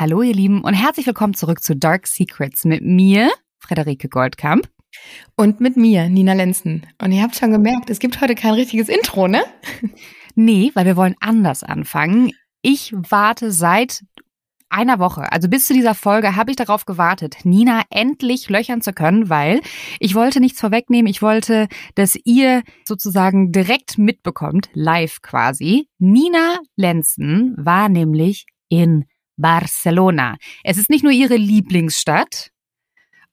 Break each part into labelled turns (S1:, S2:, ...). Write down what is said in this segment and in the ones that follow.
S1: Hallo ihr Lieben und herzlich willkommen zurück zu Dark Secrets mit mir, Frederike Goldkamp.
S2: Und mit mir, Nina Lenzen. Und ihr habt schon gemerkt, es gibt heute kein richtiges Intro, ne?
S1: Nee, weil wir wollen anders anfangen. Ich warte seit einer Woche, also bis zu dieser Folge, habe ich darauf gewartet, Nina endlich löchern zu können, weil ich wollte nichts vorwegnehmen. Ich wollte, dass ihr sozusagen direkt mitbekommt, live quasi. Nina Lenzen war nämlich in Barcelona. Es ist nicht nur ihre Lieblingsstadt,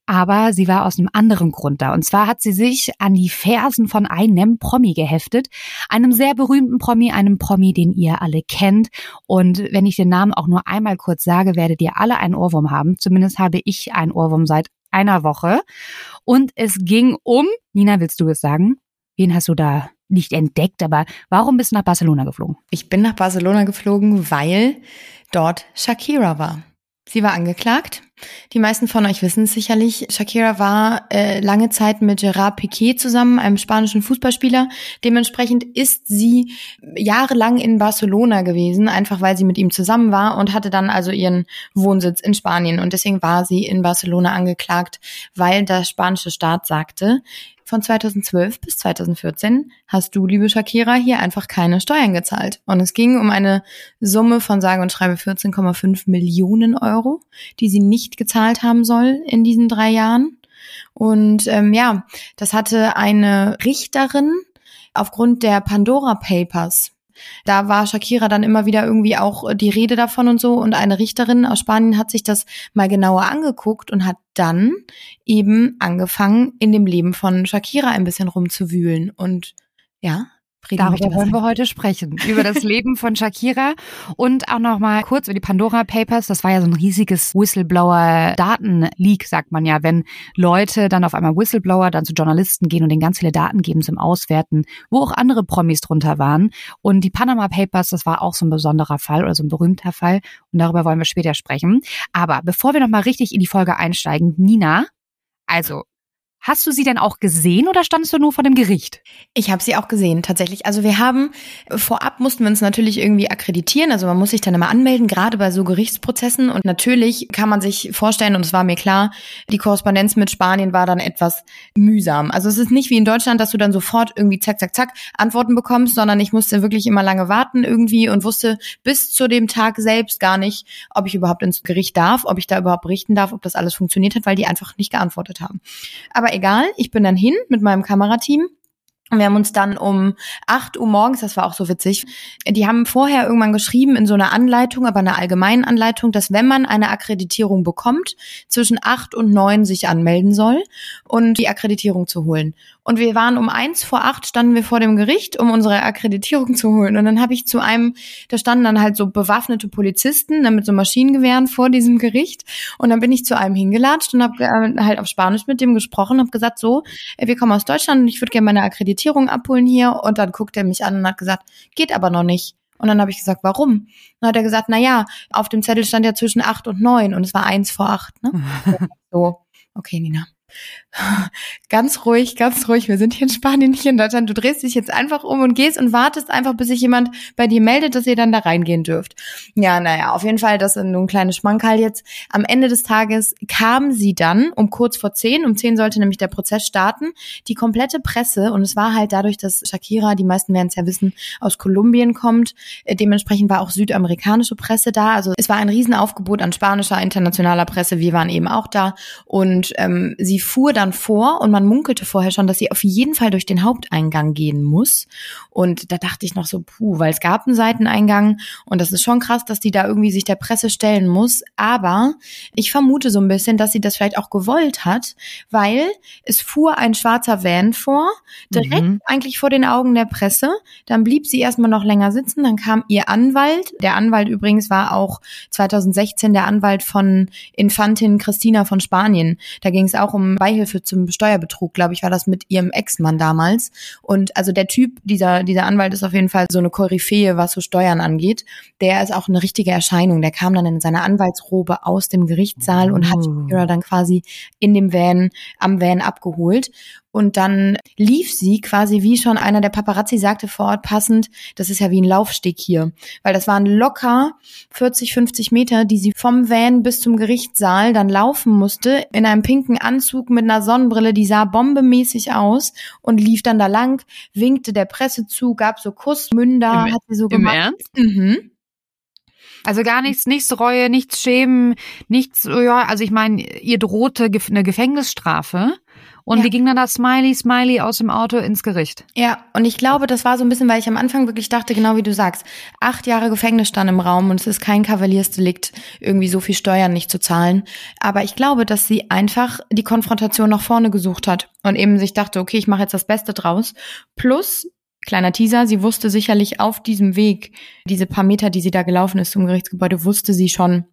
S1: aber sie war aus einem anderen Grund da. Und zwar hat sie sich an die Fersen von einem Promi geheftet, einem sehr berühmten Promi, einem Promi, den ihr alle kennt. Und wenn ich den Namen auch nur einmal kurz sage, werdet ihr alle einen Ohrwurm haben. Zumindest habe ich einen Ohrwurm seit einer Woche. Und es ging um, Nina, willst du es sagen? Wen hast du da nicht entdeckt, aber warum bist du nach Barcelona geflogen?
S2: Ich bin nach Barcelona geflogen, weil dort Shakira war. Sie war angeklagt. Die meisten von euch wissen es sicherlich. Shakira war äh, lange Zeit mit Gerard Piquet zusammen, einem spanischen Fußballspieler. Dementsprechend ist sie jahrelang in Barcelona gewesen, einfach weil sie mit ihm zusammen war und hatte dann also ihren Wohnsitz in Spanien. Und deswegen war sie in Barcelona angeklagt, weil der spanische Staat sagte, von 2012 bis 2014 hast du, liebe Shakira, hier einfach keine Steuern gezahlt. Und es ging um eine Summe von sage und schreibe 14,5 Millionen Euro, die sie nicht gezahlt haben soll in diesen drei Jahren. Und ähm, ja, das hatte eine Richterin aufgrund der Pandora Papers da war Shakira dann immer wieder irgendwie auch die Rede davon und so. Und eine Richterin aus Spanien hat sich das mal genauer angeguckt und hat dann eben angefangen, in dem Leben von Shakira ein bisschen rumzuwühlen. Und ja,
S1: Reden Darüber wollen wir heute sprechen. Über das Leben von Shakira und auch nochmal kurz über die Pandora Papers. Das war ja so ein riesiges Whistleblower-Datenleak, sagt man ja, wenn Leute dann auf einmal Whistleblower dann zu Journalisten gehen und denen ganz viele Daten geben zum Auswerten, wo auch andere Promis drunter waren. Und die Panama Papers, das war auch so ein besonderer Fall oder so ein berühmter Fall. Und darüber wollen wir später sprechen. Aber bevor wir nochmal richtig in die Folge einsteigen, Nina, also Hast du sie denn auch gesehen oder standest du nur vor dem Gericht?
S2: Ich habe sie auch gesehen, tatsächlich. Also wir haben, vorab mussten wir uns natürlich irgendwie akkreditieren. Also man muss sich dann immer anmelden, gerade bei so Gerichtsprozessen. Und natürlich kann man sich vorstellen, und es war mir klar, die Korrespondenz mit Spanien war dann etwas mühsam. Also es ist nicht wie in Deutschland, dass du dann sofort irgendwie zack, zack, zack Antworten bekommst, sondern ich musste wirklich immer lange warten irgendwie und wusste bis zu dem Tag selbst gar nicht, ob ich überhaupt ins Gericht darf, ob ich da überhaupt berichten darf, ob das alles funktioniert hat, weil die einfach nicht geantwortet haben. Aber egal. Ich bin dann hin mit meinem Kamerateam und wir haben uns dann um 8 Uhr morgens, das war auch so witzig, die haben vorher irgendwann geschrieben in so einer Anleitung, aber einer allgemeinen Anleitung, dass wenn man eine Akkreditierung bekommt, zwischen 8 und 9 sich anmelden soll und die Akkreditierung zu holen. Und wir waren um eins vor acht, standen wir vor dem Gericht, um unsere Akkreditierung zu holen. Und dann habe ich zu einem, da standen dann halt so bewaffnete Polizisten ne, mit so Maschinengewehren vor diesem Gericht. Und dann bin ich zu einem hingelatscht und habe äh, halt auf Spanisch mit dem gesprochen, habe gesagt, so, wir kommen aus Deutschland und ich würde gerne meine Akkreditierung abholen hier. Und dann guckt er mich an und hat gesagt, geht aber noch nicht. Und dann habe ich gesagt, warum? dann hat er gesagt, na ja, auf dem Zettel stand ja zwischen acht und neun und es war eins vor acht. Ne? so, okay, Nina ganz ruhig, ganz ruhig. Wir sind hier in Spanien, nicht in Deutschland. Du drehst dich jetzt einfach um und gehst und wartest einfach, bis sich jemand bei dir meldet, dass ihr dann da reingehen dürft. Ja, naja, auf jeden Fall, das ist nur ein kleines Schmankerl jetzt. Am Ende des Tages kam sie dann um kurz vor zehn. Um zehn sollte nämlich der Prozess starten. Die komplette Presse, und es war halt dadurch, dass Shakira, die meisten werden es ja wissen, aus Kolumbien kommt. Äh, dementsprechend war auch südamerikanische Presse da. Also es war ein Riesenaufgebot an spanischer, internationaler Presse. Wir waren eben auch da. Und ähm, sie fuhr dann vor und man munkelte vorher schon, dass sie auf jeden Fall durch den Haupteingang gehen muss. Und da dachte ich noch so, puh, weil es gab einen Seiteneingang und das ist schon krass, dass die da irgendwie sich der Presse stellen muss. Aber ich vermute so ein bisschen, dass sie das vielleicht auch gewollt hat, weil es fuhr ein schwarzer Van vor, direkt mhm. eigentlich vor den Augen der Presse. Dann blieb sie erstmal noch länger sitzen, dann kam ihr Anwalt. Der Anwalt übrigens war auch 2016 der Anwalt von Infantin Christina von Spanien. Da ging es auch um Beihilfe zum Steuerbetrug, glaube ich, war das mit ihrem Ex-Mann damals. Und also der Typ, dieser, dieser Anwalt ist auf jeden Fall so eine Koryphäe, was so Steuern angeht. Der ist auch eine richtige Erscheinung. Der kam dann in seiner Anwaltsrobe aus dem Gerichtssaal und hat oh. Shakira dann quasi in dem Van, am Van abgeholt. Und dann lief sie quasi, wie schon einer der Paparazzi sagte vor Ort passend, das ist ja wie ein Laufsteg hier. Weil das waren locker 40, 50 Meter, die sie vom Van bis zum Gerichtssaal dann laufen musste, in einem pinken Anzug mit einer Sonnenbrille, die sah bombemäßig aus und lief dann da lang, winkte der Presse zu, gab so Kussmünder,
S1: Im,
S2: hat sie so
S1: Im
S2: gemacht.
S1: Ernst?
S2: Mhm.
S1: Also gar nichts, nichts Reue, nichts Schämen, nichts, ja, also ich meine, ihr drohte eine Gefängnisstrafe. Und
S2: Ja.
S1: wie ging dann das Smiley, Smiley aus dem Auto ins Gericht?
S2: Ja, und ich glaube, das war so ein bisschen, weil ich am Anfang wirklich dachte, genau wie du sagst, acht Jahre Gefängnis stand im Raum und es ist kein Kavaliersdelikt, irgendwie so viel Steuern nicht zu zahlen. Aber ich glaube, dass sie einfach die Konfrontation nach vorne gesucht hat und eben sich dachte, okay, ich mache jetzt das Beste draus. Plus, kleiner Teaser, sie wusste sicherlich auf diesem Weg, diese paar Meter, die sie da gelaufen ist zum Gerichtsgebäude, wusste sie schon,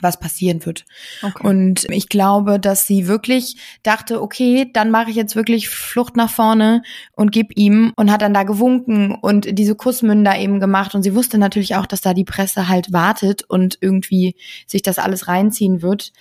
S2: was passieren wird.
S1: Okay.
S2: Und ich glaube, dass sie wirklich dachte, okay, dann mache ich jetzt wirklich Flucht nach vorne und gib ihm und hat dann da gewunken und diese Kussmünder eben gemacht. Und sie wusste natürlich auch, dass da die Presse halt wartet und irgendwie sich das alles reinziehen wird.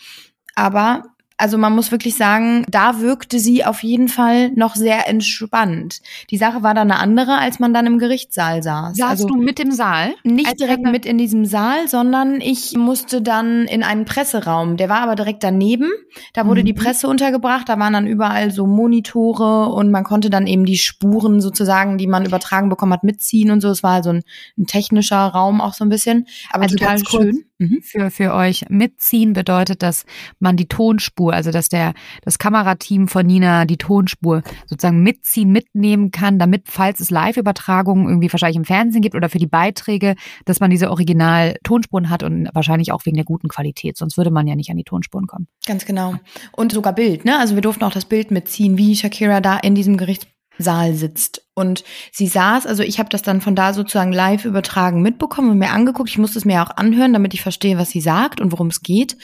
S2: Aber also man muss wirklich sagen, da wirkte sie auf jeden Fall noch sehr entspannt. Die Sache war dann eine andere, als man dann im Gerichtssaal saß.
S1: Saßt
S2: also
S1: du mit im Saal?
S2: nicht direkt mit in diesem Saal, sondern ich musste dann in einen Presseraum. Der war aber direkt daneben. Da wurde
S1: Mhm.
S2: die Presse untergebracht. Da waren dann überall so Monitore und man konnte dann eben die Spuren sozusagen, die man übertragen bekommen hat, mitziehen und so. Es war also ein, ein technischer Raum auch so ein bisschen. Aber
S1: Also
S2: total schön. Mhm.
S1: Für, für euch mitziehen bedeutet, dass man die Tonspur, also dass der, das Kamerateam von Nina die Tonspur sozusagen mitziehen, mitnehmen kann, damit, falls es Live-Übertragungen irgendwie wahrscheinlich im Fernsehen gibt oder für die Beiträge, dass man diese Original-Tonspuren hat und wahrscheinlich auch wegen der guten Qualität. Sonst würde man ja nicht an die Tonspuren kommen.
S2: Ganz genau. Und sogar Bild, ne? Also wir durften auch das Bild mitziehen, wie Shakira da in diesem Gerichtssaal sitzt. Und sie saß, also ich habe das dann von da sozusagen live übertragen mitbekommen und mir angeguckt. Ich musste es mir auch anhören, damit ich verstehe, was sie sagt und worum es geht.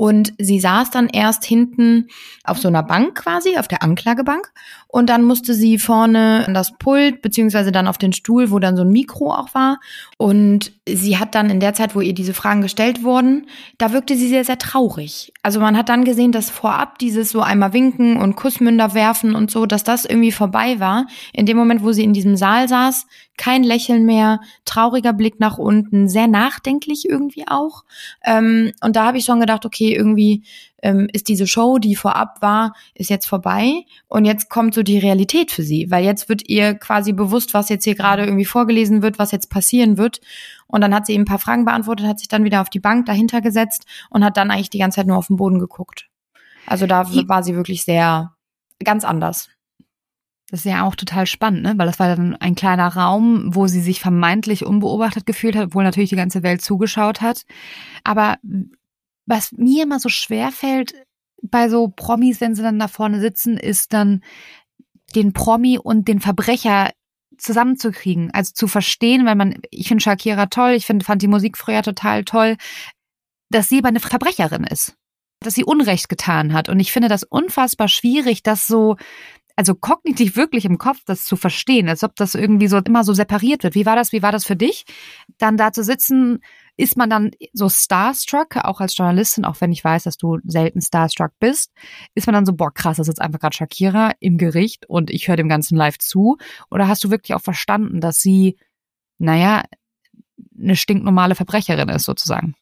S2: Und sie saß dann erst hinten auf so einer Bank quasi, auf der Anklagebank. Und dann musste sie vorne an das Pult, beziehungsweise dann auf den Stuhl, wo dann so ein Mikro auch war. Und sie hat dann in der Zeit, wo ihr diese Fragen gestellt wurden, da wirkte sie sehr, sehr traurig. Also man hat dann gesehen, dass vorab dieses so einmal winken und Kussmünder werfen und so, dass das irgendwie vorbei war. In dem Moment, wo sie in diesem Saal saß, kein Lächeln mehr, trauriger Blick nach unten, sehr nachdenklich irgendwie auch. Ähm, und da habe ich schon gedacht, okay, irgendwie ähm, ist diese Show, die vorab war, ist jetzt vorbei und jetzt kommt so die Realität für sie, weil jetzt wird ihr quasi bewusst, was jetzt hier gerade irgendwie vorgelesen wird, was jetzt passieren wird. Und dann hat sie eben ein paar Fragen beantwortet, hat sich dann wieder auf die Bank dahinter gesetzt und hat dann eigentlich die ganze Zeit nur auf den Boden geguckt. Also da war sie wirklich sehr ganz anders.
S1: Das ist ja auch total spannend, ne? weil das war dann ein kleiner Raum, wo sie sich vermeintlich unbeobachtet gefühlt hat, obwohl natürlich die ganze Welt zugeschaut hat. Aber was mir immer so schwer fällt bei so Promis, wenn sie dann da vorne sitzen, ist dann den Promi und den Verbrecher zusammenzukriegen, also zu verstehen, weil man, ich finde Shakira toll, ich finde, fand die Musik früher total toll, dass sie aber eine Verbrecherin ist, dass sie Unrecht getan hat. Und ich finde das unfassbar schwierig, das so also kognitiv wirklich im Kopf das zu verstehen, als ob das irgendwie so immer so separiert wird. Wie war das? Wie war das für dich? Dann da zu sitzen, ist man dann so starstruck, auch als Journalistin, auch wenn ich weiß, dass du selten starstruck bist, ist man dann so, boah, krass, das ist jetzt einfach gerade Shakira im Gericht und ich höre dem Ganzen live zu? Oder hast du wirklich auch verstanden, dass sie, naja, eine stinknormale Verbrecherin ist, sozusagen?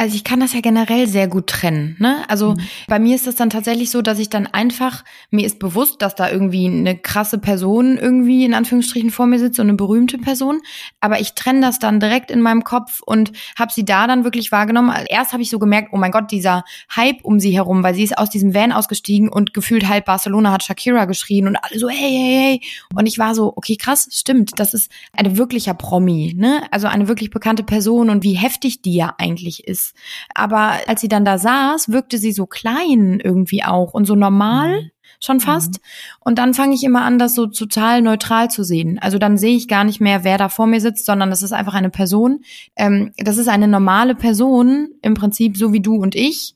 S2: Also ich kann das ja generell sehr gut trennen. Ne? Also
S1: Mhm.
S2: bei mir ist es dann tatsächlich so, dass ich dann einfach, mir ist bewusst, dass da irgendwie eine krasse Person irgendwie in Anführungsstrichen vor mir sitzt, so eine berühmte Person. Aber ich trenne das dann direkt in meinem Kopf und habe sie da dann wirklich wahrgenommen. Erst habe ich so gemerkt, oh mein Gott, dieser Hype um sie herum, weil sie ist aus diesem Van ausgestiegen und gefühlt halb Barcelona hat Shakira geschrien und alle so, hey, hey, hey. Und ich war so, okay, krass, stimmt, das ist eine wirklicher Promi, ne? Also eine wirklich bekannte Person und wie heftig die ja eigentlich ist. Aber als sie dann da saß, wirkte sie so klein irgendwie auch und so normal.
S1: Mhm.
S2: Schon fast. Und dann fange ich immer an, das so total neutral zu sehen. Also dann sehe ich gar nicht mehr, wer da vor mir sitzt, sondern das ist einfach eine Person. Ähm, das ist eine normale Person, im Prinzip so wie du und ich.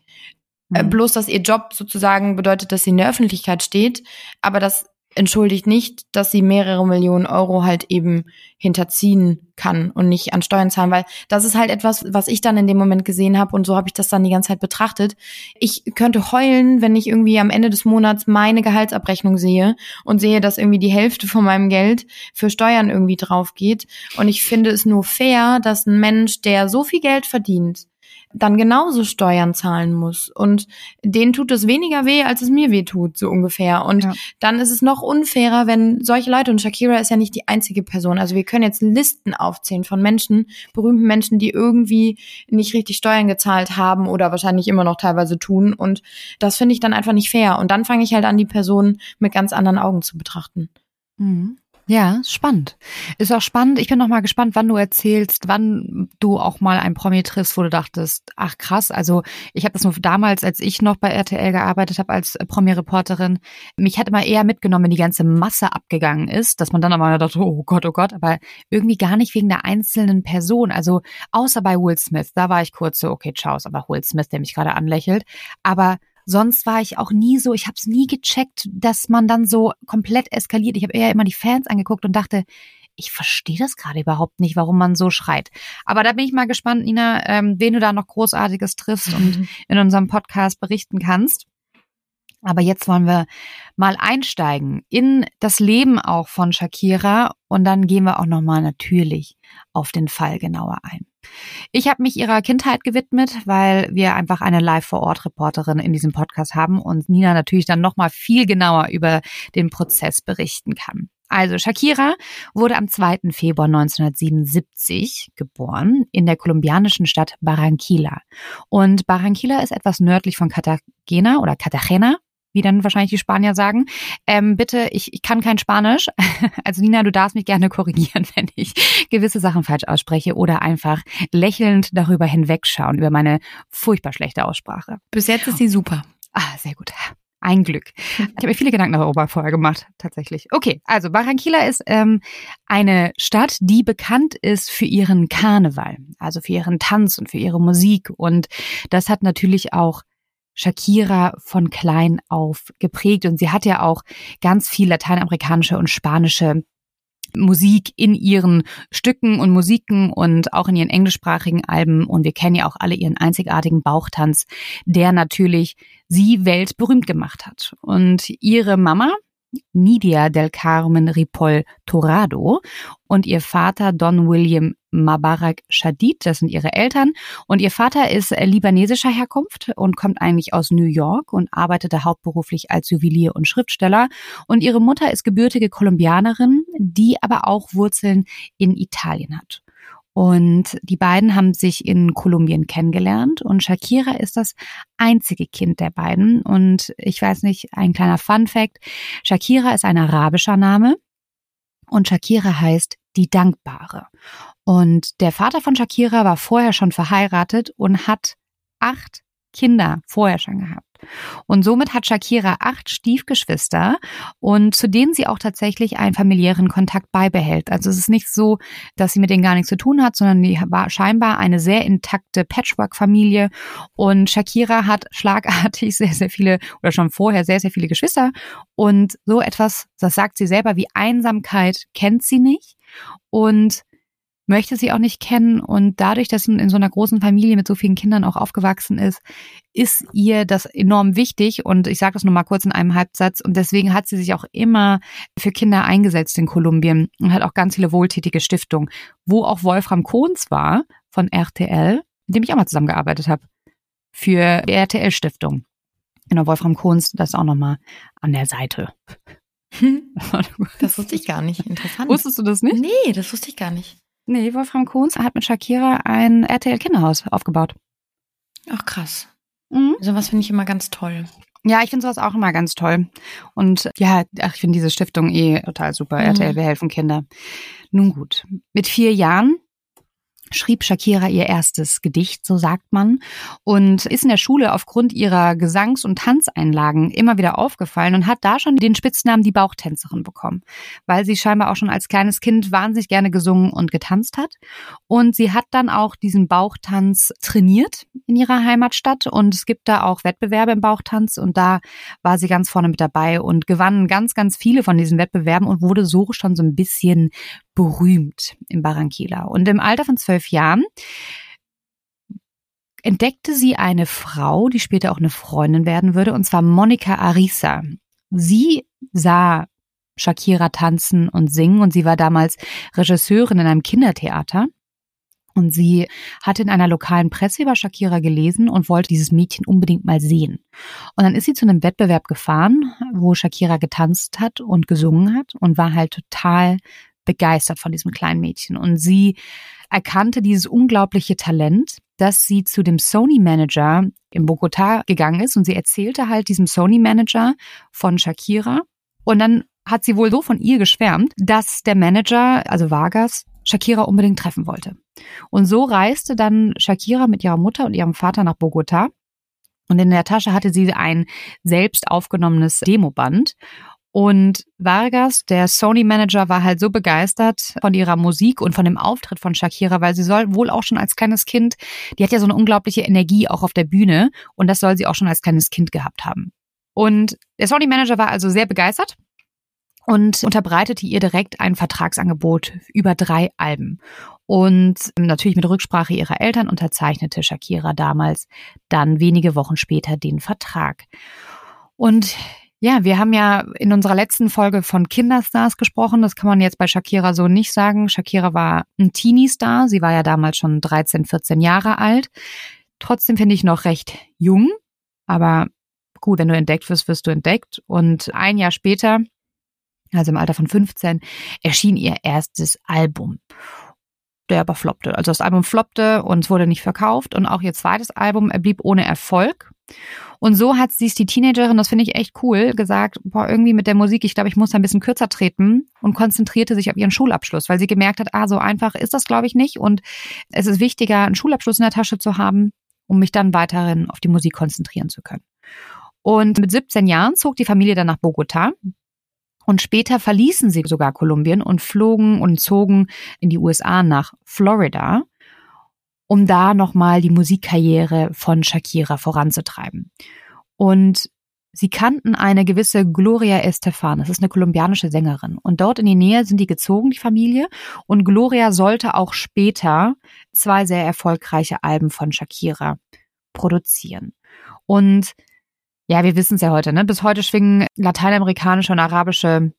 S2: Äh,
S1: Mhm.
S2: bloß, dass ihr Job sozusagen bedeutet, dass sie in der Öffentlichkeit steht. Aber das entschuldigt nicht, dass sie mehrere Millionen Euro halt eben hinterziehen kann und nicht an Steuern zahlen, weil das ist halt etwas, was ich dann in dem Moment gesehen habe und so habe ich das dann die ganze Zeit betrachtet. Ich könnte heulen, wenn ich irgendwie am Ende des Monats meine Gehaltsabrechnung sehe und sehe, dass irgendwie die Hälfte von meinem Geld für Steuern irgendwie drauf geht und ich finde es nur fair, dass ein Mensch, der so viel Geld verdient, dann genauso Steuern zahlen muss. Und denen tut es weniger weh, als es mir weh tut, so ungefähr. Und ja. dann ist es noch unfairer, wenn solche Leute, und Shakira ist ja nicht die einzige Person, also wir können jetzt Listen aufzählen von Menschen, berühmten Menschen, die irgendwie nicht richtig Steuern gezahlt haben oder wahrscheinlich immer noch teilweise tun. Und das finde ich dann einfach nicht fair. Und dann fange ich halt an, die Person mit ganz anderen Augen zu betrachten.
S1: Mhm. Ja, spannend. Ist auch spannend. Ich bin noch mal gespannt, wann du erzählst, wann du auch mal ein Promi triffst, wo du dachtest, ach krass, also ich habe das nur damals, als ich noch bei RTL gearbeitet habe als Promi-Reporterin, mich hat immer eher mitgenommen, wenn die ganze Masse abgegangen ist, dass man dann aber dachte, oh Gott, oh Gott, aber irgendwie gar nicht wegen der einzelnen Person. Also außer bei Will Smith, da war ich kurz so, okay, ist aber Will Smith, der mich gerade anlächelt. Aber Sonst war ich auch nie so, ich habe es nie gecheckt, dass man dann so komplett eskaliert. Ich habe eher immer die Fans angeguckt und dachte, ich verstehe das gerade überhaupt nicht, warum man so schreit. Aber da bin ich mal gespannt, Nina, ähm, wen du da noch Großartiges triffst und in unserem Podcast berichten kannst. Aber jetzt wollen wir mal einsteigen in das Leben auch von Shakira und dann gehen wir auch nochmal natürlich auf den Fall genauer ein. Ich habe mich ihrer Kindheit gewidmet, weil wir einfach eine Live-vor-Ort-Reporterin in diesem Podcast haben und Nina natürlich dann nochmal viel genauer über den Prozess berichten kann. Also Shakira wurde am 2. Februar 1977 geboren in der kolumbianischen Stadt Barranquilla. Und Barranquilla ist etwas nördlich von Cartagena oder Cartagena, wie dann wahrscheinlich die Spanier sagen. Ähm, bitte, ich, ich kann kein Spanisch. Also Nina, du darfst mich gerne korrigieren, wenn ich gewisse Sachen falsch ausspreche oder einfach lächelnd darüber hinwegschauen, über meine furchtbar schlechte Aussprache.
S2: Bis jetzt ist sie super.
S1: Ah, sehr gut. Ein Glück. Ich habe mir viele Gedanken darüber vorher gemacht, tatsächlich. Okay, also Barranquilla ist ähm, eine Stadt, die bekannt ist für ihren Karneval, also für ihren Tanz und für ihre Musik. Und das hat natürlich auch Shakira von klein auf geprägt und sie hat ja auch ganz viel lateinamerikanische und spanische Musik in ihren Stücken und Musiken und auch in ihren englischsprachigen Alben. Und wir kennen ja auch alle ihren einzigartigen Bauchtanz, der natürlich sie weltberühmt gemacht hat. Und ihre Mama, Nidia del Carmen Ripoll Torado und ihr Vater Don William Mabarak Shadid, das sind ihre Eltern. Und ihr Vater ist libanesischer Herkunft und kommt eigentlich aus New York und arbeitete hauptberuflich als Juwelier und Schriftsteller. Und ihre Mutter ist gebürtige Kolumbianerin, die aber auch Wurzeln in Italien hat. Und die beiden haben sich in Kolumbien kennengelernt und Shakira ist das einzige Kind der beiden. Und ich weiß nicht, ein kleiner Fun fact. Shakira ist ein arabischer Name und Shakira heißt die Dankbare. Und der Vater von Shakira war vorher schon verheiratet und hat acht Kinder vorher schon gehabt. Und somit hat Shakira acht Stiefgeschwister und zu denen sie auch tatsächlich einen familiären Kontakt beibehält. Also es ist nicht so, dass sie mit denen gar nichts zu tun hat, sondern die war scheinbar eine sehr intakte Patchwork-Familie. Und Shakira hat schlagartig sehr, sehr viele oder schon vorher sehr, sehr viele Geschwister. Und so etwas, das sagt sie selber, wie Einsamkeit kennt sie nicht. Und möchte sie auch nicht kennen und dadurch, dass sie in so einer großen Familie mit so vielen Kindern auch aufgewachsen ist, ist ihr das enorm wichtig und ich sage das nur mal kurz in einem Halbsatz und deswegen hat sie sich auch immer für Kinder eingesetzt in Kolumbien und hat auch ganz viele wohltätige Stiftungen, wo auch Wolfram Kohns war von RTL, mit dem ich auch mal zusammengearbeitet habe, für die RTL Stiftung. Genau, Wolfram Kohns, das auch nochmal an der Seite.
S2: Das wusste ich gar nicht. Interessant.
S1: Wusstest du das nicht?
S2: Nee, das wusste ich gar nicht.
S1: Nee, Wolfram Kohns hat mit Shakira ein RTL-Kinderhaus aufgebaut.
S2: Ach krass. Mhm. Sowas finde ich immer ganz toll.
S1: Ja, ich finde sowas auch immer ganz toll. Und ja, ach, ich finde diese Stiftung eh total super. Mhm. RTL, wir helfen Kinder. Nun gut. Mit vier Jahren schrieb Shakira ihr erstes Gedicht, so sagt man, und ist in der Schule aufgrund ihrer Gesangs- und Tanzeinlagen immer wieder aufgefallen und hat da schon den Spitznamen die Bauchtänzerin bekommen, weil sie scheinbar auch schon als kleines Kind wahnsinnig gerne gesungen und getanzt hat. Und sie hat dann auch diesen Bauchtanz trainiert in ihrer Heimatstadt und es gibt da auch Wettbewerbe im Bauchtanz und da war sie ganz vorne mit dabei und gewann ganz, ganz viele von diesen Wettbewerben und wurde so schon so ein bisschen berühmt in Barranquilla. Und im Alter von zwölf Jahren entdeckte sie eine Frau, die später auch eine Freundin werden würde, und zwar Monika Arisa. Sie sah Shakira tanzen und singen und sie war damals Regisseurin in einem Kindertheater. Und sie hatte in einer lokalen Presse über Shakira gelesen und wollte dieses Mädchen unbedingt mal sehen. Und dann ist sie zu einem Wettbewerb gefahren, wo Shakira getanzt hat und gesungen hat und war halt total begeistert von diesem kleinen Mädchen. Und sie erkannte dieses unglaubliche Talent, dass sie zu dem Sony-Manager in Bogota gegangen ist und sie erzählte halt diesem Sony-Manager von Shakira. Und dann hat sie wohl so von ihr geschwärmt, dass der Manager, also Vargas, Shakira unbedingt treffen wollte. Und so reiste dann Shakira mit ihrer Mutter und ihrem Vater nach Bogota. Und in der Tasche hatte sie ein selbst aufgenommenes Demoband. Und Vargas, der Sony-Manager, war halt so begeistert von ihrer Musik und von dem Auftritt von Shakira, weil sie soll wohl auch schon als kleines Kind, die hat ja so eine unglaubliche Energie auch auf der Bühne und das soll sie auch schon als kleines Kind gehabt haben. Und der Sony-Manager war also sehr begeistert und unterbreitete ihr direkt ein Vertragsangebot über drei Alben. Und natürlich mit Rücksprache ihrer Eltern unterzeichnete Shakira damals dann wenige Wochen später den Vertrag. Und ja, wir haben ja in unserer letzten Folge von Kinderstars gesprochen. Das kann man jetzt bei Shakira so nicht sagen. Shakira war ein Teenie-Star. Sie war ja damals schon 13, 14 Jahre alt. Trotzdem finde ich noch recht jung. Aber gut, wenn du entdeckt wirst, wirst du entdeckt. Und ein Jahr später, also im Alter von 15, erschien ihr erstes Album der aber floppte. Also das Album floppte und es wurde nicht verkauft und auch ihr zweites Album blieb ohne Erfolg. Und so hat sie die Teenagerin, das finde ich echt cool, gesagt, boah, irgendwie mit der Musik, ich glaube, ich muss ein bisschen kürzer treten und konzentrierte sich auf ihren Schulabschluss, weil sie gemerkt hat, ah, so einfach ist das, glaube ich, nicht. Und es ist wichtiger, einen Schulabschluss in der Tasche zu haben, um mich dann weiterhin auf die Musik konzentrieren zu können. Und mit 17 Jahren zog die Familie dann nach Bogota. Und später verließen sie sogar Kolumbien und flogen und zogen in die USA nach Florida um da nochmal die Musikkarriere von Shakira voranzutreiben. Und sie kannten eine gewisse Gloria Estefan, das ist eine kolumbianische Sängerin. Und dort in die Nähe sind die gezogen, die Familie. Und Gloria sollte auch später zwei sehr erfolgreiche Alben von Shakira produzieren. Und ja, wir wissen es ja heute, ne? Bis heute schwingen lateinamerikanische und arabische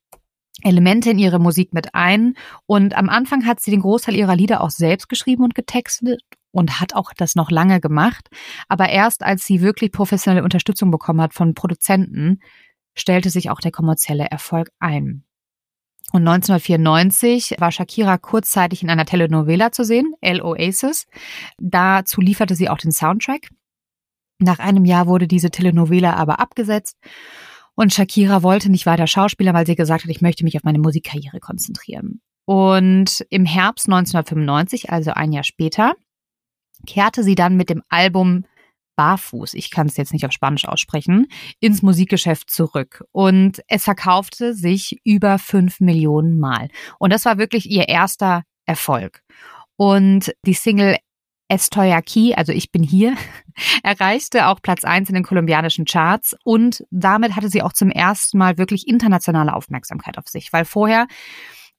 S1: Elemente in ihre Musik mit ein. Und am Anfang hat sie den Großteil ihrer Lieder auch selbst geschrieben und getextet und hat auch das noch lange gemacht. Aber erst als sie wirklich professionelle Unterstützung bekommen hat von Produzenten, stellte sich auch der kommerzielle Erfolg ein. Und 1994 war Shakira kurzzeitig in einer Telenovela zu sehen, El Oasis. Dazu lieferte sie auch den Soundtrack. Nach einem Jahr wurde diese Telenovela aber abgesetzt und Shakira wollte nicht weiter Schauspieler, weil sie gesagt hat, ich möchte mich auf meine Musikkarriere konzentrieren. Und im Herbst 1995, also ein Jahr später, kehrte sie dann mit dem Album Barfuß, ich kann es jetzt nicht auf Spanisch aussprechen, ins Musikgeschäft zurück. Und es verkaufte sich über fünf Millionen Mal. Und das war wirklich ihr erster Erfolg. Und die Single Estoy aquí, also ich bin hier, erreichte auch Platz eins in den kolumbianischen Charts und damit hatte sie auch zum ersten Mal wirklich internationale Aufmerksamkeit auf sich, weil vorher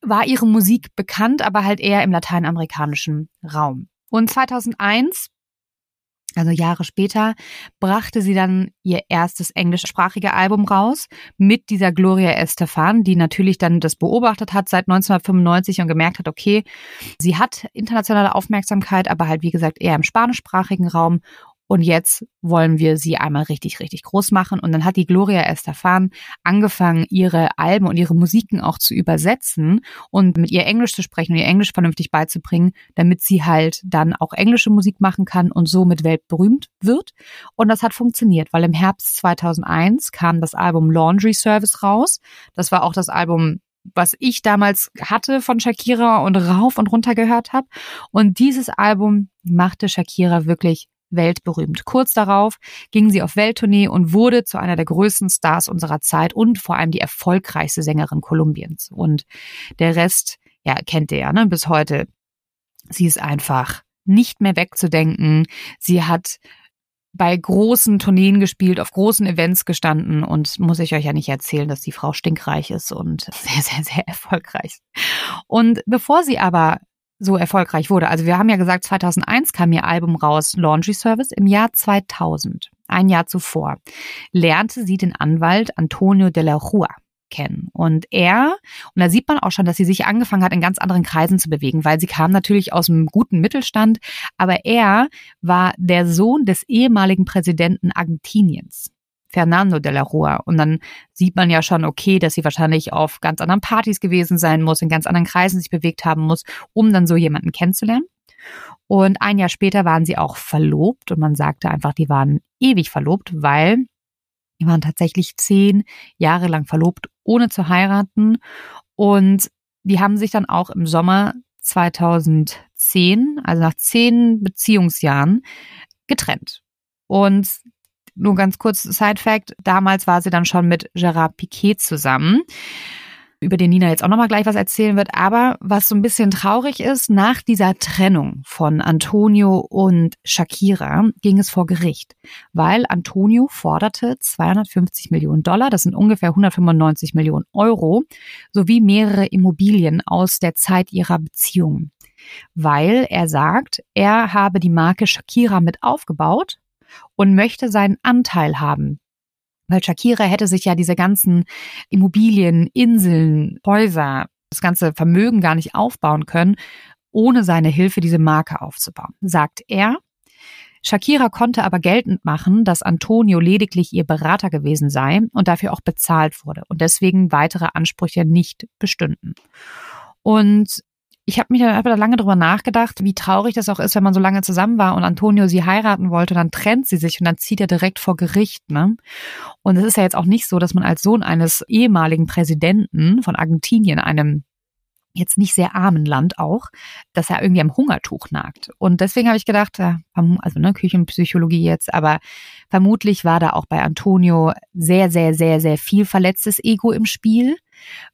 S1: war ihre Musik bekannt, aber halt eher im lateinamerikanischen Raum. Und 2001 also Jahre später, brachte sie dann ihr erstes englischsprachige Album raus mit dieser Gloria Estefan, die natürlich dann das beobachtet hat seit 1995 und gemerkt hat, okay, sie hat internationale Aufmerksamkeit, aber halt wie gesagt eher im spanischsprachigen Raum und jetzt wollen wir sie einmal richtig, richtig groß machen. Und dann hat die Gloria Estefan angefangen, ihre Alben und ihre Musiken auch zu übersetzen und mit ihr Englisch zu sprechen und ihr Englisch vernünftig beizubringen, damit sie halt dann auch englische Musik machen kann und somit weltberühmt wird. Und das hat funktioniert, weil im Herbst 2001 kam das Album Laundry Service raus. Das war auch das Album, was ich damals hatte von Shakira und rauf und runter gehört habe. Und dieses Album machte Shakira wirklich weltberühmt. Kurz darauf ging sie auf Welttournee und wurde zu einer der größten Stars unserer Zeit und vor allem die erfolgreichste Sängerin Kolumbiens. Und der Rest, ja, kennt ihr ja, ne, bis heute. Sie ist einfach nicht mehr wegzudenken. Sie hat bei großen Tourneen gespielt, auf großen Events gestanden und muss ich euch ja nicht erzählen, dass die Frau stinkreich ist und sehr, sehr, sehr erfolgreich. Und bevor sie aber so erfolgreich wurde, also wir haben ja gesagt, 2001 kam ihr Album raus, Laundry Service, im Jahr 2000, ein Jahr zuvor, lernte sie den Anwalt Antonio de la Rua kennen. Und er, und da sieht man auch schon, dass sie sich angefangen hat, in ganz anderen Kreisen zu bewegen, weil sie kam natürlich aus einem guten Mittelstand, aber er war der Sohn des ehemaligen Präsidenten Argentiniens. Fernando de la Rua. Und dann sieht man ja schon, okay, dass sie wahrscheinlich auf ganz anderen Partys gewesen sein muss, in ganz anderen Kreisen sich bewegt haben muss, um dann so jemanden kennenzulernen. Und ein Jahr später waren sie auch verlobt und man sagte einfach, die waren ewig verlobt, weil die waren tatsächlich zehn Jahre lang verlobt, ohne zu heiraten. Und die haben sich dann auch im Sommer 2010, also nach zehn Beziehungsjahren, getrennt. Und nur ganz kurz Side Fact, damals war sie dann schon mit Gerard Piquet zusammen über den Nina jetzt auch nochmal gleich was erzählen wird. Aber was so ein bisschen traurig ist, nach dieser Trennung von Antonio und Shakira ging es vor Gericht, weil Antonio forderte 250 Millionen Dollar, das sind ungefähr 195 Millionen Euro, sowie mehrere Immobilien aus der Zeit ihrer Beziehung. Weil er sagt, er habe die Marke Shakira mit aufgebaut und möchte seinen Anteil haben weil Shakira hätte sich ja diese ganzen Immobilien, Inseln, Häuser, das ganze Vermögen gar nicht aufbauen können, ohne seine Hilfe diese Marke aufzubauen, sagt er. Shakira konnte aber geltend machen, dass Antonio lediglich ihr Berater gewesen sei und dafür auch bezahlt wurde und deswegen weitere Ansprüche nicht bestünden. Und ich habe mich da, hab da lange drüber nachgedacht, wie traurig das auch ist, wenn man so lange zusammen war und Antonio sie heiraten wollte, dann trennt sie sich und dann zieht er direkt vor Gericht. Ne? Und es ist ja jetzt auch nicht so, dass man als Sohn eines ehemaligen Präsidenten von Argentinien, einem jetzt nicht sehr armen Land auch, dass er irgendwie am Hungertuch nagt. Und deswegen habe ich gedacht, also ne, Küchenpsychologie jetzt, aber vermutlich war da auch bei Antonio sehr, sehr, sehr, sehr viel verletztes Ego im Spiel,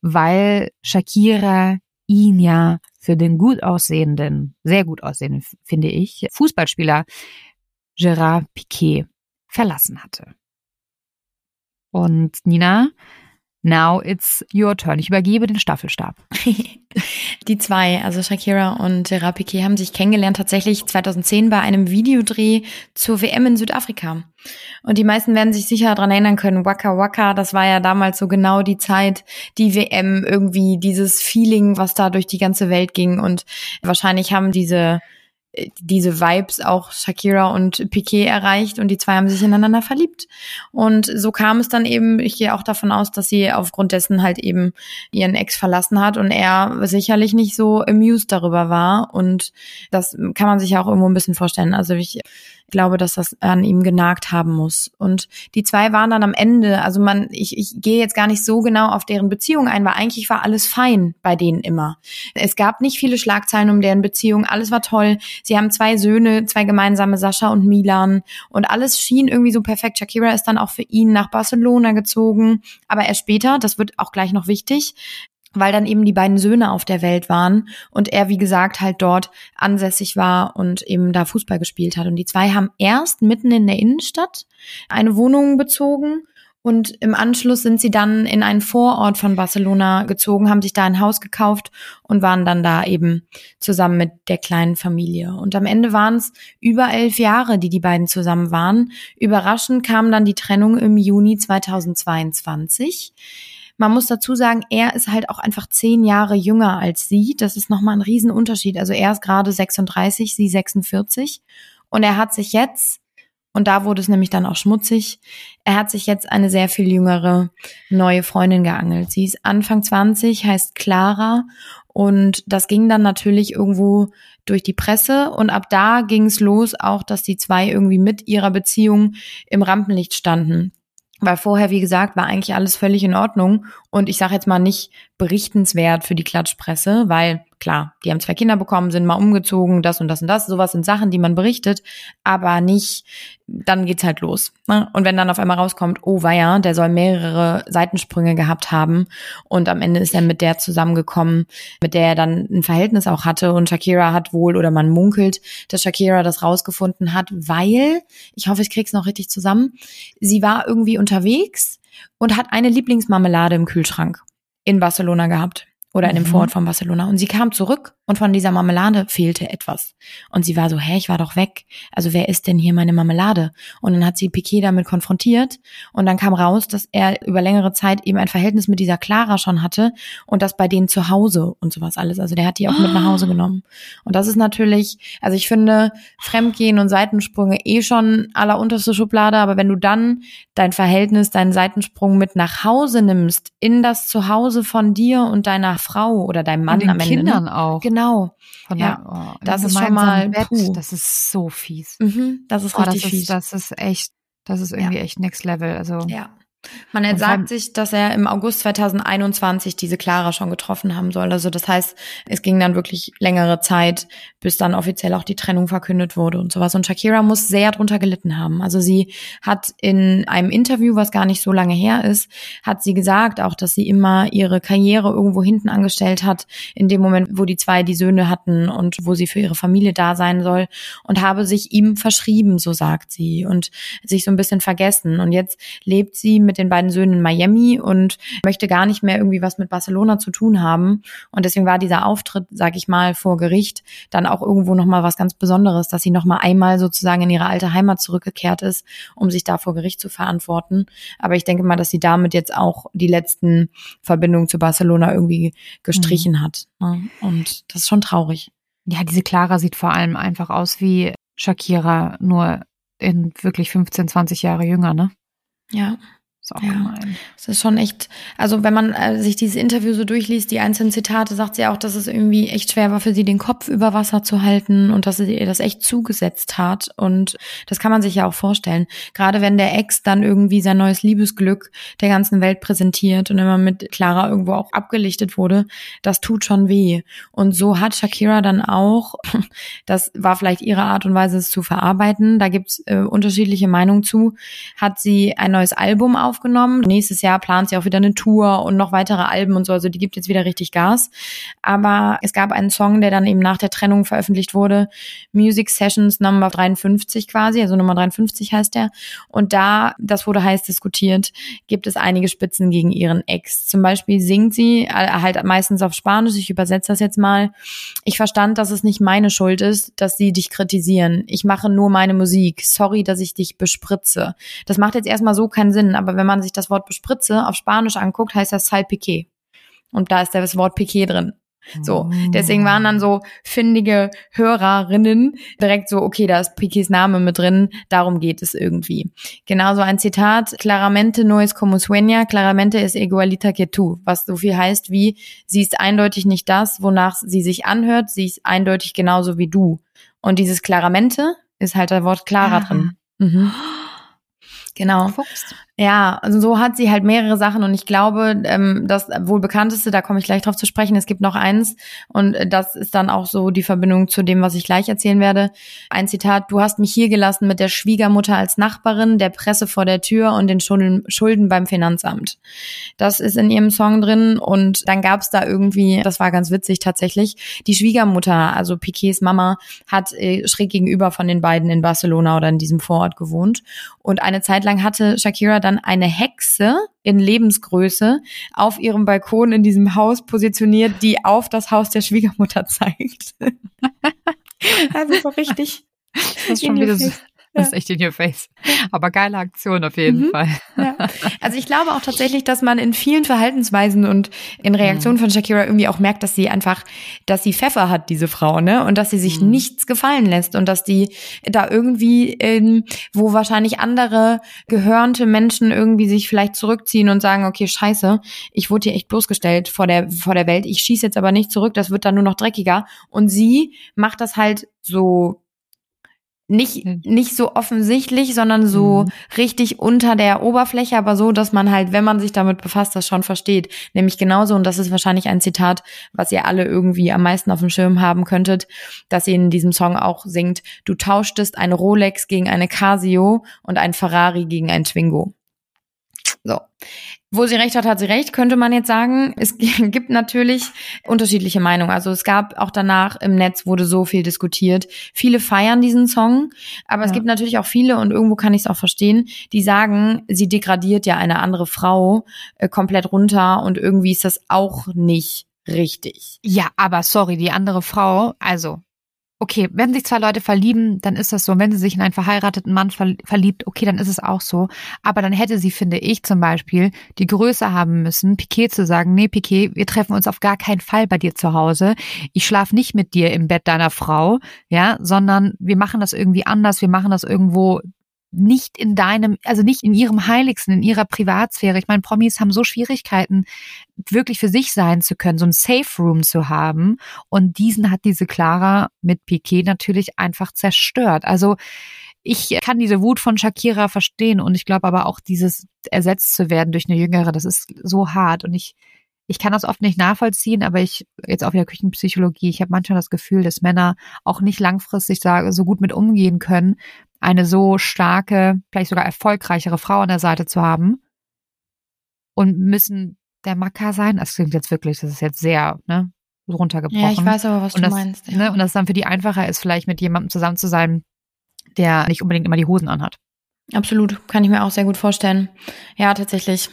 S1: weil Shakira ihn ja für den gut aussehenden, sehr gut aussehenden, finde ich, Fußballspieler Gerard Piquet verlassen hatte. Und Nina, now it's your turn. Ich übergebe den Staffelstab.
S2: Die zwei, also Shakira und Piquet, haben sich kennengelernt tatsächlich 2010 bei einem Videodreh zur WM in Südafrika. Und die meisten werden sich sicher daran erinnern können, Waka Waka, das war ja damals so genau die Zeit, die WM, irgendwie dieses Feeling, was da durch die ganze Welt ging. Und wahrscheinlich haben diese diese Vibes auch Shakira und Piquet erreicht und die zwei haben sich ineinander verliebt. Und so kam es dann eben, ich gehe auch davon aus, dass sie aufgrund dessen halt eben ihren Ex verlassen hat und er sicherlich nicht so amused darüber war. Und das kann man sich ja auch irgendwo ein bisschen vorstellen. Also ich glaube, dass das an ihm genagt haben muss. Und die zwei waren dann am Ende, also man, ich, ich gehe jetzt gar nicht so genau auf deren Beziehung ein, weil eigentlich war alles fein bei denen immer. Es gab nicht viele Schlagzeilen um deren Beziehung, alles war toll. Sie haben zwei Söhne, zwei gemeinsame, Sascha und Milan. Und alles schien irgendwie so perfekt. Shakira ist dann auch für ihn nach Barcelona gezogen. Aber erst später, das wird auch gleich noch wichtig, weil dann eben die beiden Söhne auf der Welt waren und er, wie gesagt, halt dort ansässig war und eben da Fußball gespielt hat. Und die zwei haben erst mitten in der Innenstadt eine Wohnung bezogen und im Anschluss sind sie dann in einen Vorort von Barcelona gezogen, haben sich da ein Haus gekauft und waren dann da eben zusammen mit der kleinen Familie. Und am Ende waren es über elf Jahre, die die beiden zusammen waren. Überraschend kam dann die Trennung im Juni 2022. Man muss dazu sagen, er ist halt auch einfach zehn Jahre jünger als sie. Das ist nochmal ein Riesenunterschied. Also er ist gerade 36, sie 46. Und er hat sich jetzt, und da wurde es nämlich dann auch schmutzig, er hat sich jetzt eine sehr viel jüngere neue Freundin geangelt. Sie ist Anfang 20, heißt Clara. Und das ging dann natürlich irgendwo durch die Presse. Und ab da ging es los auch, dass die zwei irgendwie mit ihrer Beziehung im Rampenlicht standen. Weil vorher, wie gesagt, war eigentlich alles völlig in Ordnung. Und ich sage jetzt mal nicht berichtenswert für die Klatschpresse, weil klar, die haben zwei Kinder bekommen, sind mal umgezogen, das und das und das. Sowas sind Sachen, die man berichtet, aber nicht, dann geht's halt los. Ne? Und wenn dann auf einmal rauskommt, oh weia, der soll mehrere Seitensprünge gehabt haben und am Ende ist er mit der zusammengekommen, mit der er dann ein Verhältnis auch hatte und Shakira hat wohl oder man munkelt, dass Shakira das rausgefunden hat, weil, ich hoffe, ich krieg's noch richtig zusammen, sie war irgendwie unterwegs und hat eine Lieblingsmarmelade im Kühlschrank in Barcelona gehabt oder in dem mhm. Vorort von Barcelona. Und sie kam zurück und von dieser Marmelade fehlte etwas. Und sie war so, hä, ich war doch weg. Also wer ist denn hier meine Marmelade? Und dann hat sie Piquet damit konfrontiert und dann kam raus, dass er über längere Zeit eben ein Verhältnis mit dieser Clara schon hatte und das bei denen zu Hause und sowas alles. Also der hat die auch mit nach Hause genommen. Und das ist natürlich, also ich finde Fremdgehen und Seitensprünge eh schon allerunterste Schublade, aber wenn du dann dein Verhältnis, deinen Seitensprung mit nach Hause nimmst, in das Zuhause von dir und deiner Frau oder deinem Mann
S1: und den
S2: am Ende.
S1: Ne? Kindern auch.
S2: Genau.
S1: Von
S2: ja,
S1: der, oh,
S2: das ist schon mal
S1: Bett,
S2: puh.
S1: das ist so fies.
S2: Mhm, das ist
S1: oh,
S2: richtig
S1: das
S2: fies.
S1: Ist, das ist echt, das ist irgendwie ja. echt next level. Also
S2: ja. Man sagt sich, dass er im August 2021 diese Clara schon getroffen haben soll. Also das heißt, es ging dann wirklich längere Zeit, bis dann offiziell auch die Trennung verkündet wurde und sowas. Und Shakira muss sehr drunter gelitten haben. Also sie hat in einem Interview, was gar nicht so lange her ist, hat sie gesagt auch, dass sie immer ihre Karriere irgendwo hinten angestellt hat, in dem Moment, wo die zwei die Söhne hatten und wo sie für ihre Familie da sein soll und habe sich ihm verschrieben, so sagt sie, und sich so ein bisschen vergessen. Und jetzt lebt sie mit mit den beiden Söhnen in Miami und möchte gar nicht mehr irgendwie was mit Barcelona zu tun haben. Und deswegen war dieser Auftritt, sag ich mal, vor Gericht dann auch irgendwo nochmal was ganz Besonderes, dass sie nochmal einmal sozusagen in ihre alte Heimat zurückgekehrt ist, um sich da vor Gericht zu verantworten. Aber ich denke mal, dass sie damit jetzt auch die letzten Verbindungen zu Barcelona irgendwie gestrichen mhm. hat. Ne? Und das ist schon traurig.
S1: Ja, diese Clara sieht vor allem einfach aus wie Shakira, nur in wirklich 15, 20 Jahre jünger, ne?
S2: Ja.
S1: Ist auch ja. gemein.
S2: Es ist schon echt, also wenn man äh, sich dieses Interview so durchliest, die einzelnen Zitate, sagt sie auch, dass es irgendwie echt schwer war für sie, den Kopf über Wasser zu halten und dass sie ihr das echt zugesetzt hat. Und das kann man sich ja auch vorstellen. Gerade wenn der Ex dann irgendwie sein neues Liebesglück der ganzen Welt präsentiert und immer mit Clara irgendwo auch abgelichtet wurde, das tut schon weh. Und so hat Shakira dann auch, das war vielleicht ihre Art und Weise, es zu verarbeiten, da gibt's äh, unterschiedliche Meinungen zu, hat sie ein neues Album auf aufgenommen. Nächstes Jahr plant sie auch wieder eine Tour und noch weitere Alben und so. Also die gibt jetzt wieder richtig Gas. Aber es gab einen Song, der dann eben nach der Trennung veröffentlicht wurde. Music Sessions Number 53 quasi, also Nummer 53 heißt der. Und da, das wurde heiß diskutiert, gibt es einige Spitzen gegen ihren Ex. Zum Beispiel singt sie äh, halt meistens auf Spanisch. Ich übersetze das jetzt mal. Ich verstand, dass es nicht meine Schuld ist, dass sie dich kritisieren. Ich mache nur meine Musik. Sorry, dass ich dich bespritze. Das macht jetzt erstmal so keinen Sinn, aber wenn man sich das Wort Bespritze auf Spanisch anguckt, heißt das Salpiqué. Und da ist das Wort Piqué drin. So, deswegen waren dann so findige Hörerinnen direkt so, okay, da ist Piqués Name mit drin, darum geht es irgendwie. Genauso ein Zitat, claramente no es como sueña, claramente es igualita que tú, was so viel heißt wie, sie ist eindeutig nicht das, wonach sie sich anhört, sie ist eindeutig genauso wie du. Und dieses claramente ist halt das Wort Clara Aha. drin. Mhm. Genau. Fuchs. Ja, also so hat sie halt mehrere Sachen und ich glaube, ähm, das wohl bekannteste, da komme ich gleich drauf zu sprechen, es gibt noch eins und das ist dann auch so die Verbindung zu dem, was ich gleich erzählen werde. Ein Zitat, du hast mich hier gelassen mit der Schwiegermutter als Nachbarin, der Presse vor der Tür und den Schulden beim Finanzamt. Das ist in ihrem Song drin und dann gab es da irgendwie, das war ganz witzig tatsächlich, die Schwiegermutter, also Piquets Mama, hat äh, schräg gegenüber von den beiden in Barcelona oder in diesem Vorort gewohnt und eine Zeit lang hatte Shakira dann eine Hexe in Lebensgröße auf ihrem Balkon in diesem Haus positioniert, die auf das Haus der Schwiegermutter zeigt. also so richtig.
S1: Das ist schon wieder so, das ist echt in your face. Aber geile Aktion auf jeden mhm. Fall.
S2: Ja. Also ich glaube auch tatsächlich, dass man in vielen Verhaltensweisen und in Reaktionen mhm. von Shakira irgendwie auch merkt, dass sie einfach, dass sie Pfeffer hat, diese Frau, ne? Und dass sie sich mhm. nichts gefallen lässt und dass die da irgendwie, ähm, wo wahrscheinlich andere gehörnte Menschen irgendwie sich vielleicht zurückziehen und sagen, okay, scheiße, ich wurde hier echt bloßgestellt vor der, vor der Welt, ich schieße jetzt aber nicht zurück, das wird dann nur noch dreckiger. Und sie macht das halt so nicht, nicht so offensichtlich, sondern so mhm. richtig unter der Oberfläche, aber so, dass man halt, wenn man sich damit befasst, das schon versteht. Nämlich genauso, und das ist wahrscheinlich ein Zitat, was ihr alle irgendwie am meisten auf dem Schirm haben könntet, dass sie in diesem Song auch singt, du tauschtest eine Rolex gegen eine Casio und ein Ferrari gegen ein Twingo. So. Wo sie recht hat, hat sie recht, könnte man jetzt sagen. Es gibt natürlich unterschiedliche Meinungen. Also es gab auch danach im Netz wurde so viel diskutiert. Viele feiern diesen Song, aber ja. es gibt natürlich auch viele und irgendwo kann ich es auch verstehen, die sagen, sie degradiert ja eine andere Frau äh, komplett runter und irgendwie ist das auch nicht richtig.
S1: Ja, aber sorry, die andere Frau, also okay, wenn sich zwei Leute verlieben, dann ist das so. Wenn sie sich in einen verheirateten Mann verliebt, okay, dann ist es auch so. Aber dann hätte sie, finde ich zum Beispiel, die Größe haben müssen, Piquet zu sagen, nee, Piquet, wir treffen uns auf gar keinen Fall bei dir zu Hause. Ich schlafe nicht mit dir im Bett deiner Frau, ja, sondern wir machen das irgendwie anders, wir machen das irgendwo nicht in deinem, also nicht in ihrem Heiligsten, in ihrer Privatsphäre. Ich meine, Promis haben so Schwierigkeiten, wirklich für sich sein zu können, so ein Safe Room zu haben. Und diesen hat diese Clara mit Piquet natürlich einfach zerstört. Also ich kann diese Wut von Shakira verstehen und ich glaube aber auch dieses ersetzt zu werden durch eine Jüngere, das ist so hart und ich ich kann das oft nicht nachvollziehen, aber ich, jetzt auch wieder Küchenpsychologie, ich habe manchmal das Gefühl, dass Männer auch nicht langfristig so gut mit umgehen können, eine so starke, vielleicht sogar erfolgreichere Frau an der Seite zu haben und müssen der Macker sein. Das klingt jetzt wirklich, das ist jetzt sehr, ne, runtergebrochen. Ja,
S2: ich weiß aber, was
S1: und
S2: du
S1: das,
S2: meinst.
S1: Ja. Ne, und dass es dann für die einfacher ist, vielleicht mit jemandem zusammen zu sein, der nicht unbedingt immer die Hosen anhat.
S2: Absolut, kann ich mir auch sehr gut vorstellen. Ja, tatsächlich.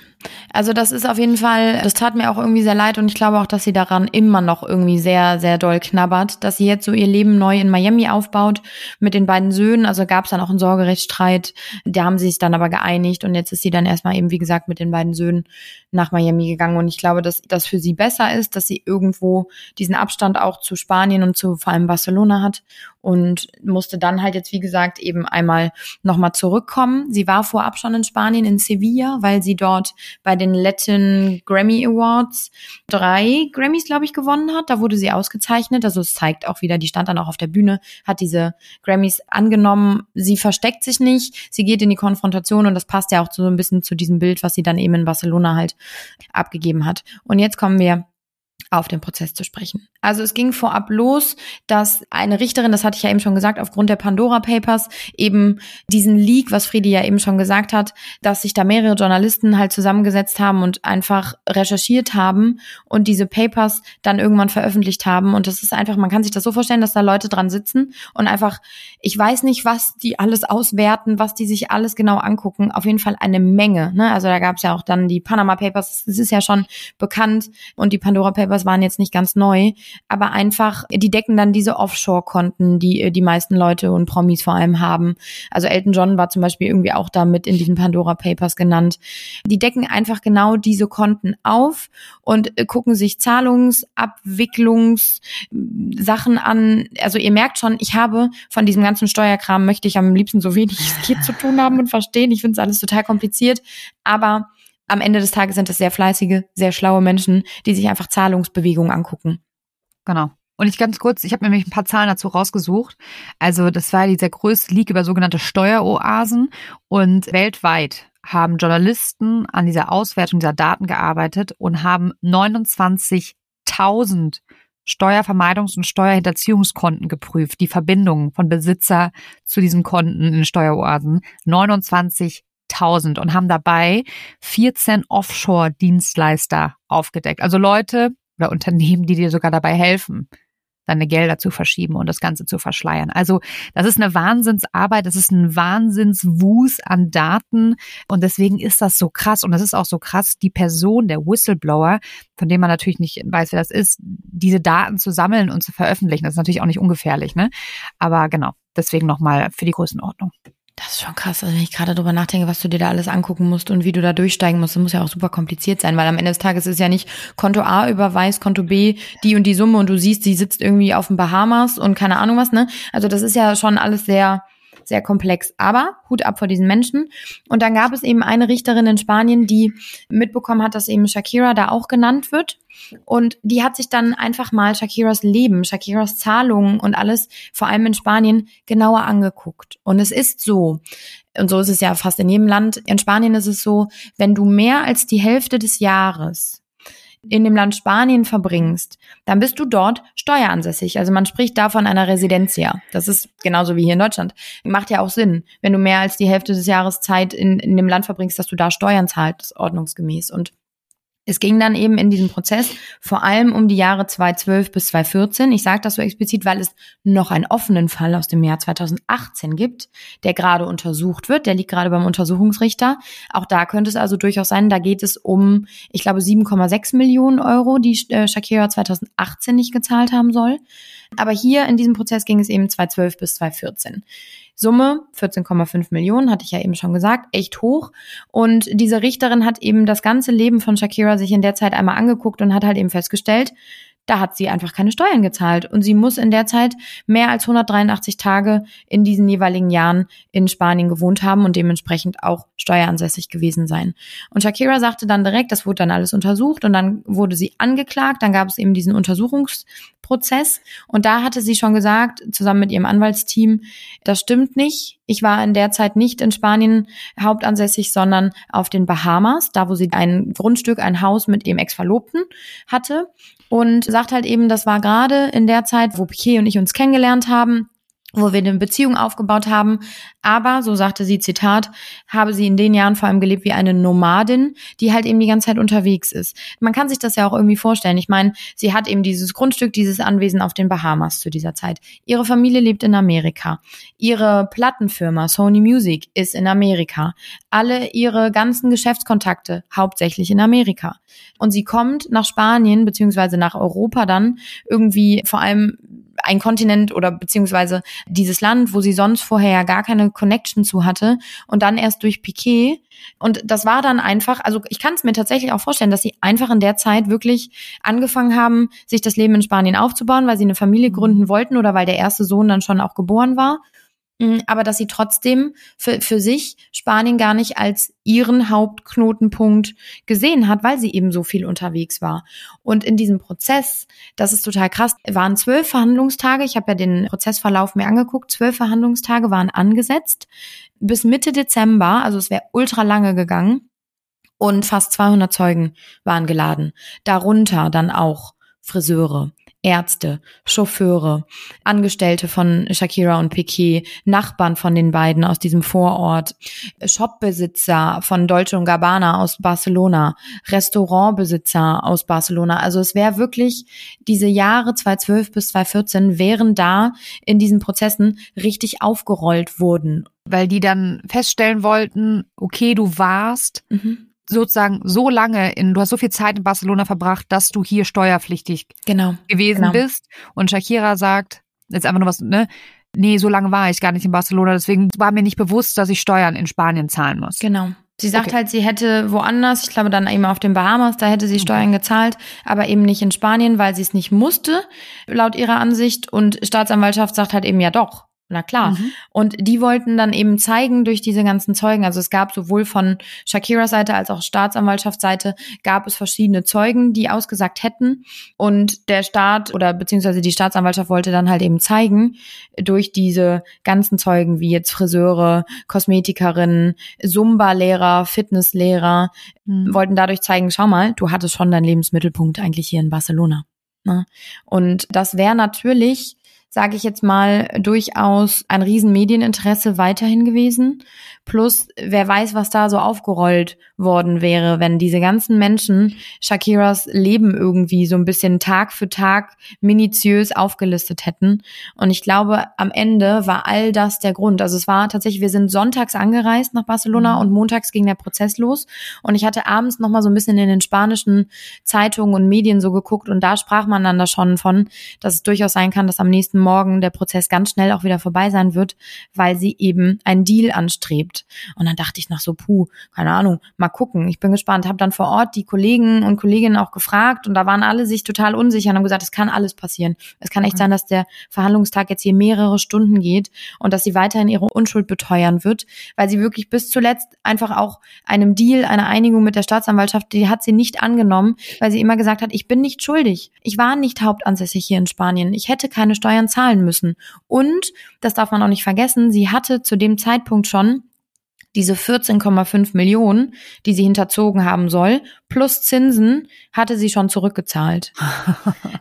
S2: Also das ist auf jeden Fall, das tat mir auch irgendwie sehr leid und ich glaube auch, dass sie daran immer noch irgendwie sehr, sehr doll knabbert, dass sie jetzt so ihr Leben neu in Miami aufbaut mit den beiden Söhnen. Also gab es dann auch einen Sorgerechtsstreit, da haben sie sich dann aber geeinigt und jetzt ist sie dann erstmal eben, wie gesagt, mit den beiden Söhnen nach Miami gegangen und ich glaube, dass das für sie besser ist, dass sie irgendwo diesen Abstand auch zu Spanien und zu vor allem Barcelona hat und musste dann halt jetzt, wie gesagt, eben einmal nochmal zurückkommen. Sie war vorab schon in Spanien, in Sevilla, weil sie dort bei den Latin Grammy Awards drei Grammys, glaube ich, gewonnen hat. Da wurde sie ausgezeichnet. Also es zeigt auch wieder, die stand dann auch auf der Bühne, hat diese Grammys angenommen. Sie versteckt sich nicht, sie geht in die Konfrontation und das passt ja auch so ein bisschen zu diesem Bild, was sie dann eben in Barcelona halt abgegeben hat. Und jetzt kommen wir auf den Prozess zu sprechen. Also es ging vorab los, dass eine Richterin, das hatte ich ja eben schon gesagt, aufgrund der Pandora Papers eben diesen Leak, was Friedi ja eben schon gesagt hat, dass sich da mehrere Journalisten halt zusammengesetzt haben und einfach recherchiert haben und diese Papers dann irgendwann veröffentlicht haben. Und das ist einfach, man kann sich das so vorstellen, dass da Leute dran sitzen und einfach, ich weiß nicht, was die alles auswerten, was die sich alles genau angucken. Auf jeden Fall eine Menge. Ne? Also da gab es ja auch dann die Panama Papers, das ist ja schon bekannt und die Pandora Papers Papers waren jetzt nicht ganz neu, aber einfach, die decken dann diese Offshore-Konten, die äh, die meisten Leute und Promis vor allem haben. Also Elton John war zum Beispiel irgendwie auch da mit in diesen Pandora Papers genannt. Die decken einfach genau diese Konten auf und äh, gucken sich Zahlungsabwicklungssachen an. Also ihr merkt schon, ich habe von diesem ganzen Steuerkram möchte ich am liebsten so wenig es geht zu tun haben und verstehen. Ich finde es alles total kompliziert, aber am Ende des Tages sind es sehr fleißige, sehr schlaue Menschen, die sich einfach Zahlungsbewegungen angucken.
S1: Genau. Und ich ganz kurz, ich habe nämlich ein paar Zahlen dazu rausgesucht. Also das war dieser größte Leak über sogenannte Steueroasen und weltweit haben Journalisten an dieser Auswertung dieser Daten gearbeitet und haben 29.000 Steuervermeidungs- und Steuerhinterziehungskonten geprüft, die Verbindungen von Besitzer zu diesen Konten in Steueroasen. 29 1000 und haben dabei 14 Offshore-Dienstleister aufgedeckt. Also Leute oder Unternehmen, die dir sogar dabei helfen, deine Gelder zu verschieben und das Ganze zu verschleiern. Also das ist eine Wahnsinnsarbeit, das ist ein Wahnsinnswus an Daten und deswegen ist das so krass und das ist auch so krass, die Person, der Whistleblower, von dem man natürlich nicht weiß, wer das ist, diese Daten zu sammeln und zu veröffentlichen, das ist natürlich auch nicht ungefährlich, ne? Aber genau, deswegen nochmal für die Größenordnung.
S2: Das ist schon krass, also wenn ich gerade darüber nachdenke, was du dir da alles angucken musst und wie du da durchsteigen musst, das muss ja auch super kompliziert sein, weil am Ende des Tages ist ja nicht Konto A überweist, Konto B die und die Summe und du siehst, sie sitzt irgendwie auf den Bahamas und keine Ahnung was, ne? Also das ist ja schon alles sehr sehr komplex. Aber Hut ab vor diesen Menschen. Und dann gab es eben eine Richterin in Spanien, die mitbekommen hat, dass eben Shakira da auch genannt wird. Und die hat sich dann einfach mal Shakiras Leben, Shakiras Zahlungen und alles, vor allem in Spanien, genauer angeguckt. Und es ist so, und so ist es ja fast in jedem Land, in Spanien ist es so, wenn du mehr als die Hälfte des Jahres in dem Land Spanien verbringst, dann bist du dort steueransässig. Also man spricht da von einer Residencia. Das ist genauso wie hier in Deutschland. Macht ja auch Sinn, wenn du mehr als die Hälfte des Jahres Zeit in, in dem Land verbringst, dass du da Steuern zahlst, ordnungsgemäß. Und es ging dann eben in diesem Prozess vor allem um die Jahre 2012 bis 2014. Ich sage das so explizit, weil es noch einen offenen Fall aus dem Jahr 2018 gibt, der gerade untersucht wird. Der liegt gerade beim Untersuchungsrichter. Auch da könnte es also durchaus sein, da geht es um, ich glaube, 7,6 Millionen Euro, die äh, Shakira 2018 nicht gezahlt haben soll. Aber hier in diesem Prozess ging es eben 2012 bis 2014. Summe 14,5 Millionen, hatte ich ja eben schon gesagt, echt hoch. Und diese Richterin hat eben das ganze Leben von Shakira sich in der Zeit einmal angeguckt und hat halt eben festgestellt, da hat sie einfach keine Steuern gezahlt. Und sie muss in der Zeit mehr als 183 Tage in diesen jeweiligen Jahren in Spanien gewohnt haben und dementsprechend auch steueransässig gewesen sein. Und Shakira sagte dann direkt, das wurde dann alles untersucht und dann wurde sie angeklagt. Dann gab es eben diesen Untersuchungsprozess. Und da hatte sie schon gesagt, zusammen mit ihrem Anwaltsteam, das stimmt nicht. Ich war in der Zeit nicht in Spanien hauptansässig, sondern auf den Bahamas, da wo sie ein Grundstück, ein Haus mit ihrem Ex-Verlobten hatte und sagt halt eben, das war gerade in der Zeit, wo Piquet und ich uns kennengelernt haben, wo wir eine Beziehung aufgebaut haben. Aber, so sagte sie, Zitat, habe sie in den Jahren vor allem gelebt wie eine Nomadin, die halt eben die ganze Zeit unterwegs ist. Man kann sich das ja auch irgendwie vorstellen. Ich meine, sie hat eben dieses Grundstück, dieses Anwesen auf den Bahamas zu dieser Zeit. Ihre Familie lebt in Amerika. Ihre Plattenfirma Sony Music ist in Amerika. Alle ihre ganzen Geschäftskontakte hauptsächlich in Amerika. Und sie kommt nach Spanien beziehungsweise nach Europa dann irgendwie vor allem ein Kontinent oder beziehungsweise dieses Land, wo sie sonst vorher ja gar keine Connection zu hatte und dann erst durch Piquet. Und das war dann einfach, also ich kann es mir tatsächlich auch vorstellen, dass sie einfach in der Zeit wirklich angefangen haben, sich das Leben in Spanien aufzubauen, weil sie eine Familie gründen wollten oder weil der erste Sohn dann schon auch geboren war Mhm, aber dass sie trotzdem für, für sich Spanien gar nicht als ihren Hauptknotenpunkt gesehen hat, weil sie eben so viel unterwegs war. Und in diesem Prozess, das ist total krass, waren zwölf Verhandlungstage, ich habe ja den Prozessverlauf mir angeguckt, zwölf Verhandlungstage waren angesetzt bis Mitte Dezember, also es wäre ultra lange gegangen. Und fast 200 Zeugen waren geladen. Darunter dann auch Friseure, Ärzte, Chauffeure, Angestellte von Shakira und Piquet, Nachbarn von den beiden aus diesem Vorort, Shopbesitzer von Dolce und Gabbana aus Barcelona, Restaurantbesitzer aus Barcelona. Also es wäre wirklich diese Jahre 2012 bis 2014 wären da in diesen Prozessen richtig aufgerollt wurden.
S1: Weil die dann feststellen wollten, okay, du warst mhm sozusagen so lange in, du hast so viel Zeit in Barcelona verbracht, dass du hier steuerpflichtig
S2: genau,
S1: gewesen
S2: genau.
S1: bist. Und Shakira sagt, jetzt einfach nur was, ne? Nee, so lange war ich gar nicht in Barcelona, deswegen war mir nicht bewusst, dass ich Steuern in Spanien zahlen muss.
S2: Genau. Sie sagt okay. halt, sie hätte woanders, ich glaube dann eben auf den Bahamas, da hätte sie Steuern okay. gezahlt, aber eben nicht in Spanien, weil sie es nicht musste, laut ihrer Ansicht. Und Staatsanwaltschaft sagt halt eben ja doch. Na klar. Mhm. Und die wollten dann eben zeigen durch diese ganzen Zeugen, also es gab sowohl von Shakiras Seite als auch Staatsanwaltschaftsseite gab es verschiedene Zeugen, die ausgesagt hätten. Und der Staat oder beziehungsweise die Staatsanwaltschaft wollte dann halt eben zeigen, durch diese ganzen Zeugen, wie jetzt Friseure, Kosmetikerinnen, Zumba-Lehrer, Fitnesslehrer, mhm. wollten dadurch zeigen, schau mal, du hattest schon deinen Lebensmittelpunkt eigentlich hier in Barcelona. Ne? Und das wäre natürlich sage ich jetzt mal, durchaus ein Riesenmedieninteresse weiterhin gewesen. Plus, wer weiß, was da so aufgerollt worden wäre, wenn diese ganzen Menschen Shakiras Leben irgendwie so ein bisschen Tag für Tag minutiös aufgelistet hätten. Und ich glaube, am Ende war all das der Grund. Also es war tatsächlich, wir sind sonntags angereist nach Barcelona mhm. und montags ging der Prozess los. Und ich hatte abends noch mal so ein bisschen in den spanischen Zeitungen und Medien so geguckt und da sprach man dann da schon von, dass es durchaus sein kann, dass am nächsten nächsten Morgen der Prozess ganz schnell auch wieder vorbei sein wird, weil sie eben einen Deal anstrebt. Und dann dachte ich noch so, puh, keine Ahnung, mal gucken. Ich bin gespannt. Habe dann vor Ort die Kollegen und Kolleginnen auch gefragt und da waren alle sich total unsicher und haben gesagt, es kann alles passieren. Es kann echt sein, dass der Verhandlungstag jetzt hier mehrere Stunden geht und dass sie weiterhin ihre Unschuld beteuern wird, weil sie wirklich bis zuletzt einfach auch einem Deal, einer Einigung mit der Staatsanwaltschaft, die hat sie nicht angenommen, weil sie immer gesagt hat, ich bin nicht schuldig. Ich war nicht hauptansässig hier in Spanien. Ich hätte keine Steuern zahlen müssen. Und, das darf man auch nicht vergessen, sie hatte zu dem Zeitpunkt schon diese 14,5 Millionen, die sie hinterzogen haben soll, plus Zinsen, hatte sie schon zurückgezahlt.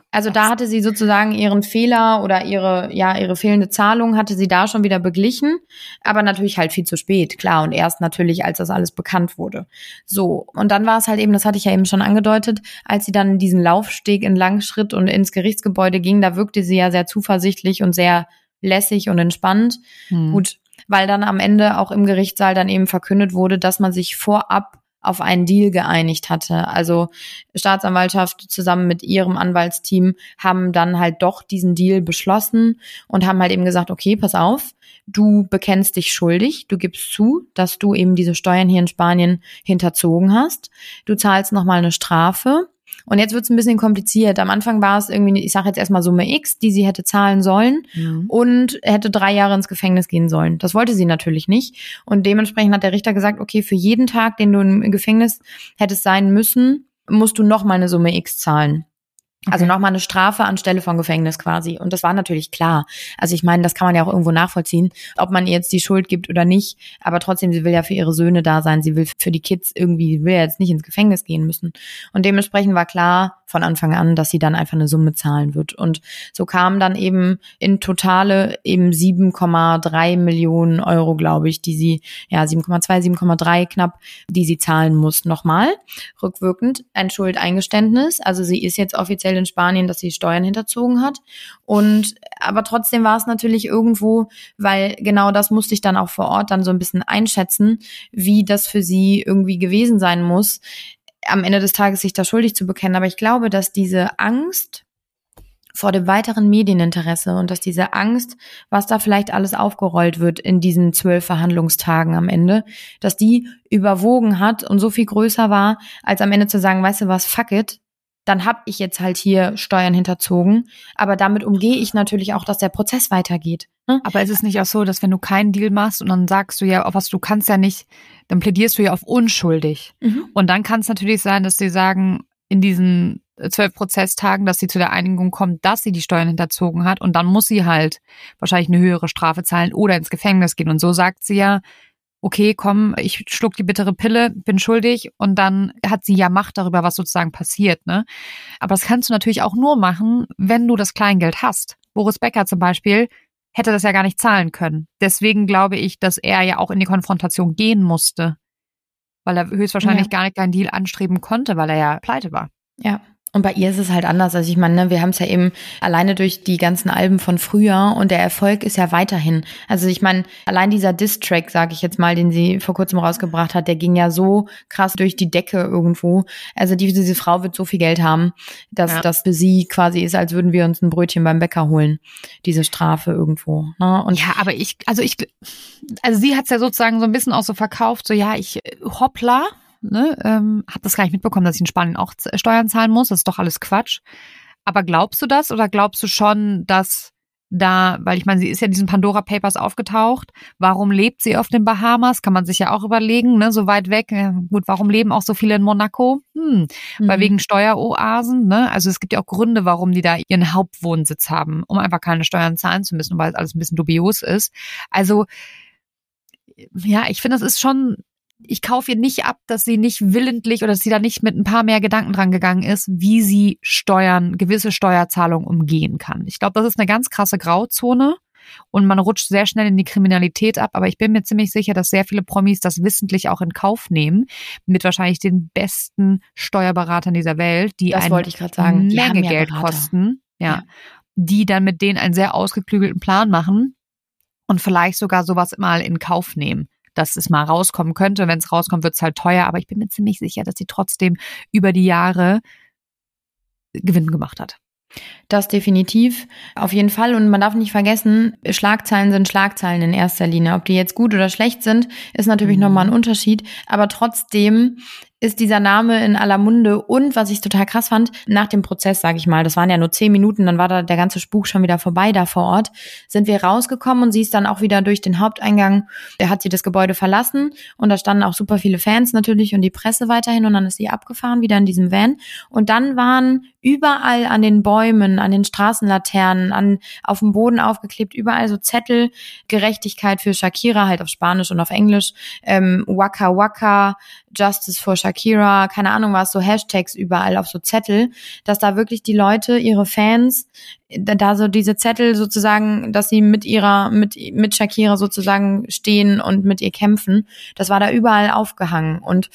S2: Also da hatte sie sozusagen ihren Fehler oder ihre, ja, ihre fehlende Zahlung hatte sie da schon wieder beglichen, aber natürlich halt viel zu spät, klar, und erst natürlich, als das alles bekannt wurde. So. Und dann war es halt eben, das hatte ich ja eben schon angedeutet, als sie dann diesen Laufsteg entlang schritt und ins Gerichtsgebäude ging, da wirkte sie ja sehr zuversichtlich und sehr lässig und entspannt. Hm. Gut, weil dann am Ende auch im Gerichtssaal dann eben verkündet wurde, dass man sich vorab auf einen Deal geeinigt hatte. Also Staatsanwaltschaft zusammen mit ihrem Anwaltsteam haben dann halt doch diesen Deal beschlossen und haben halt eben gesagt, okay, pass auf, du bekennst dich schuldig, du gibst zu, dass du eben diese Steuern hier in Spanien hinterzogen hast, du zahlst nochmal eine Strafe und jetzt wird es ein bisschen kompliziert. Am Anfang war es irgendwie, ich sage jetzt erstmal Summe X, die sie hätte zahlen sollen mhm. und hätte drei Jahre ins Gefängnis gehen sollen. Das wollte sie natürlich nicht. Und dementsprechend hat der Richter gesagt, okay, für jeden Tag, den du im Gefängnis hättest sein müssen, musst du noch mal eine Summe X zahlen. Also okay. nochmal eine Strafe anstelle von Gefängnis quasi. Und das war natürlich klar. Also ich meine, das kann man ja auch irgendwo nachvollziehen, ob man ihr jetzt die Schuld gibt oder nicht. Aber trotzdem, sie will ja für ihre Söhne da sein. Sie will für die Kids irgendwie, will ja jetzt nicht ins Gefängnis gehen müssen. Und dementsprechend war klar von Anfang an, dass sie dann einfach eine Summe zahlen wird. Und so kamen dann eben in totale eben 7,3 Millionen Euro, glaube ich, die sie, ja, 7,2, 7,3 knapp, die sie zahlen muss. Nochmal, rückwirkend ein Schuldeingeständnis. Also sie ist jetzt offiziell in Spanien, dass sie Steuern hinterzogen hat. Und aber trotzdem war es natürlich irgendwo, weil genau das musste ich dann auch vor Ort dann so ein bisschen einschätzen, wie das für sie irgendwie gewesen sein muss, am Ende des Tages sich da schuldig zu bekennen. Aber ich glaube, dass diese Angst vor dem weiteren Medieninteresse und dass diese Angst, was da vielleicht alles aufgerollt wird in diesen zwölf Verhandlungstagen am Ende, dass die überwogen hat und so viel größer war, als am Ende zu sagen, weißt du was, fuck it, dann habe ich jetzt halt hier Steuern hinterzogen. Aber damit umgehe ich natürlich auch, dass der Prozess weitergeht.
S1: Ne? Aber ist es nicht auch so, dass wenn du keinen Deal machst und dann sagst du ja, auf was du kannst ja nicht, dann plädierst du ja auf unschuldig. Mhm. Und dann kann es natürlich sein, dass sie sagen, in diesen zwölf Prozesstagen, dass sie zu der Einigung kommt, dass sie die Steuern hinterzogen hat und dann muss sie halt wahrscheinlich eine höhere Strafe zahlen oder ins Gefängnis gehen. Und so sagt sie ja, okay, komm, ich schluck die bittere Pille, bin schuldig und dann hat sie ja Macht darüber, was sozusagen passiert, ne? Aber das kannst du natürlich auch nur machen, wenn du das Kleingeld hast. Boris Becker zum Beispiel hätte das ja gar nicht zahlen können. Deswegen glaube ich, dass er ja auch in die Konfrontation gehen musste, weil er höchstwahrscheinlich ja. gar nicht keinen Deal anstreben konnte, weil er ja pleite war.
S2: Ja. Und bei ihr ist es halt anders. Also ich meine, ne, wir haben es ja eben alleine durch die ganzen Alben von früher und der Erfolg ist ja weiterhin. Also ich meine, allein dieser Diss-Track, sage ich jetzt mal, den sie vor kurzem rausgebracht hat, der ging ja so krass durch die Decke irgendwo. Also die, diese Frau wird so viel Geld haben, dass ja. das für sie quasi ist, als würden wir uns ein Brötchen beim Bäcker holen, diese Strafe irgendwo. Ne?
S1: Und ja, aber ich, also ich, also sie hat's ja sozusagen so ein bisschen auch so verkauft, so ja, ich hoppla, ne, ähm, habe das gar nicht mitbekommen, dass ich in Spanien auch Steuern zahlen muss. Das ist doch alles Quatsch. Aber glaubst du das oder glaubst du schon, dass da, weil ich meine, sie ist ja in diesen Pandora Papers aufgetaucht. Warum lebt sie auf den Bahamas? Kann man sich ja auch überlegen, ne, so weit weg. Ja, gut, warum leben auch so viele in Monaco? Hm, mhm. weil wegen Steueroasen, ne? Also es gibt ja auch Gründe, warum die da ihren Hauptwohnsitz haben, um einfach keine Steuern zahlen zu müssen, weil es alles ein bisschen dubios ist. Also ja, ich finde, das ist schon ich kaufe ihr nicht ab, dass sie nicht willentlich oder dass sie da nicht mit ein paar mehr Gedanken dran gegangen ist, wie sie Steuern, gewisse Steuerzahlungen umgehen kann. Ich glaube, das ist eine ganz krasse Grauzone und man rutscht sehr schnell in die Kriminalität ab. Aber ich bin mir ziemlich sicher, dass sehr viele Promis das wissentlich auch in Kauf nehmen, mit wahrscheinlich den besten Steuerberatern dieser Welt, die
S2: das wollte ich sagen.
S1: Menge Geld Berater. kosten, ja, ja, die dann mit denen einen sehr ausgeklügelten Plan machen und vielleicht sogar sowas mal in Kauf nehmen dass es mal rauskommen könnte. Wenn es rauskommt, wird es halt teuer, aber ich bin mir ziemlich sicher, dass sie trotzdem über die Jahre Gewinn gemacht hat.
S2: Das definitiv, auf jeden Fall. Und man darf nicht vergessen, Schlagzeilen sind Schlagzeilen in erster Linie. Ob die jetzt gut oder schlecht sind, ist natürlich mhm. nochmal ein Unterschied. Aber trotzdem ist dieser Name in aller Munde. Und was ich total krass fand, nach dem Prozess, sage ich mal, das waren ja nur zehn Minuten, dann war da der ganze Spuk schon wieder vorbei da vor Ort, sind wir rausgekommen und sie ist dann auch wieder durch den Haupteingang, der hat sie das Gebäude verlassen und da standen auch super viele Fans natürlich und die Presse weiterhin und dann ist sie abgefahren wieder in diesem Van. Und dann waren überall an den Bäumen, an den Straßenlaternen, an auf dem Boden aufgeklebt, überall so Zettel, Gerechtigkeit für Shakira halt auf Spanisch und auf Englisch, ähm, Waka Waka, Justice for Shakira, keine Ahnung was, so Hashtags überall auf so Zettel, dass da wirklich die Leute, ihre Fans, da so diese Zettel sozusagen, dass sie mit ihrer, mit, mit Shakira sozusagen stehen und mit ihr kämpfen, das war da überall aufgehangen. Und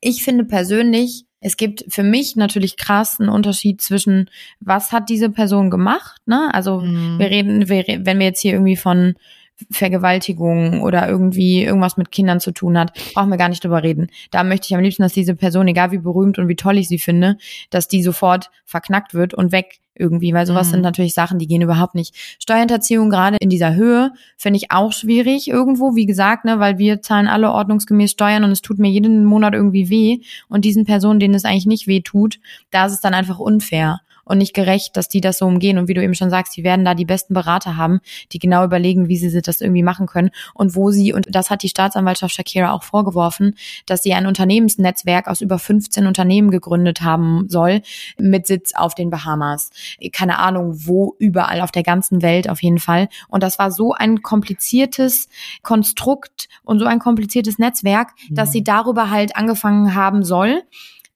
S2: ich finde persönlich, es gibt für mich natürlich krass einen Unterschied zwischen, was hat diese Person gemacht, ne? Also mhm. wir reden, wir, wenn wir jetzt hier irgendwie von Vergewaltigung oder irgendwie irgendwas mit Kindern zu tun hat, brauchen wir gar nicht drüber reden. Da möchte ich am liebsten, dass diese Person, egal wie berühmt und wie toll ich sie finde, dass die sofort verknackt wird und weg irgendwie, weil sowas mhm. sind natürlich Sachen, die gehen überhaupt nicht. Steuerhinterziehung gerade in dieser Höhe finde ich auch schwierig irgendwo, wie gesagt, ne, weil wir zahlen alle ordnungsgemäß Steuern und es tut mir jeden Monat irgendwie weh und diesen Personen, denen es eigentlich nicht weh tut, da ist es dann einfach unfair und nicht gerecht, dass die das so umgehen. Und wie du eben schon sagst, die werden da die besten Berater haben, die genau überlegen, wie sie das irgendwie machen können und wo sie, und das hat die Staatsanwaltschaft Shakira auch vorgeworfen, dass sie ein Unternehmensnetzwerk aus über 15 Unternehmen gegründet haben soll, mit Sitz auf den Bahamas. Keine Ahnung, wo überall auf der ganzen Welt auf jeden Fall. Und das war so ein kompliziertes Konstrukt und so ein kompliziertes Netzwerk, dass mhm. sie darüber halt angefangen haben soll,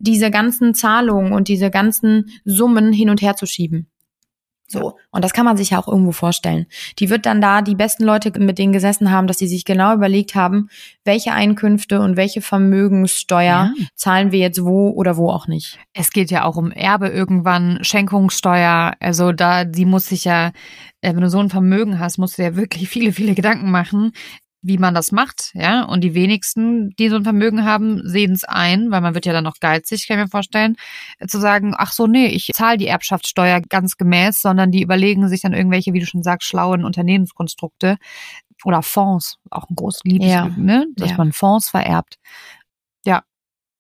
S2: diese ganzen Zahlungen und diese ganzen Summen hin und her zu schieben. So. Und das kann man sich ja auch irgendwo vorstellen. Die wird dann da die besten Leute mit denen gesessen haben, dass sie sich genau überlegt haben, welche Einkünfte und welche Vermögenssteuer ja. zahlen wir jetzt wo oder wo auch nicht.
S1: Es geht ja auch um Erbe irgendwann, Schenkungssteuer. Also da, die muss sich ja, äh, wenn du so ein Vermögen hast, musst du ja wirklich viele, viele Gedanken machen, wie man das macht, ja. Und die wenigsten, die so ein Vermögen haben, sehen es ein, weil man wird ja dann noch geizig, kann ich mir vorstellen, zu sagen, ach so, nee, ich zahle die Erbschaftssteuer ganz gemäß, sondern die überlegen sich dann irgendwelche, wie du schon sagst, schlauen Unternehmenskonstrukte oder Fonds, auch ein großes Liebes, ja. ne, dass ja. man Fonds vererbt. Ja,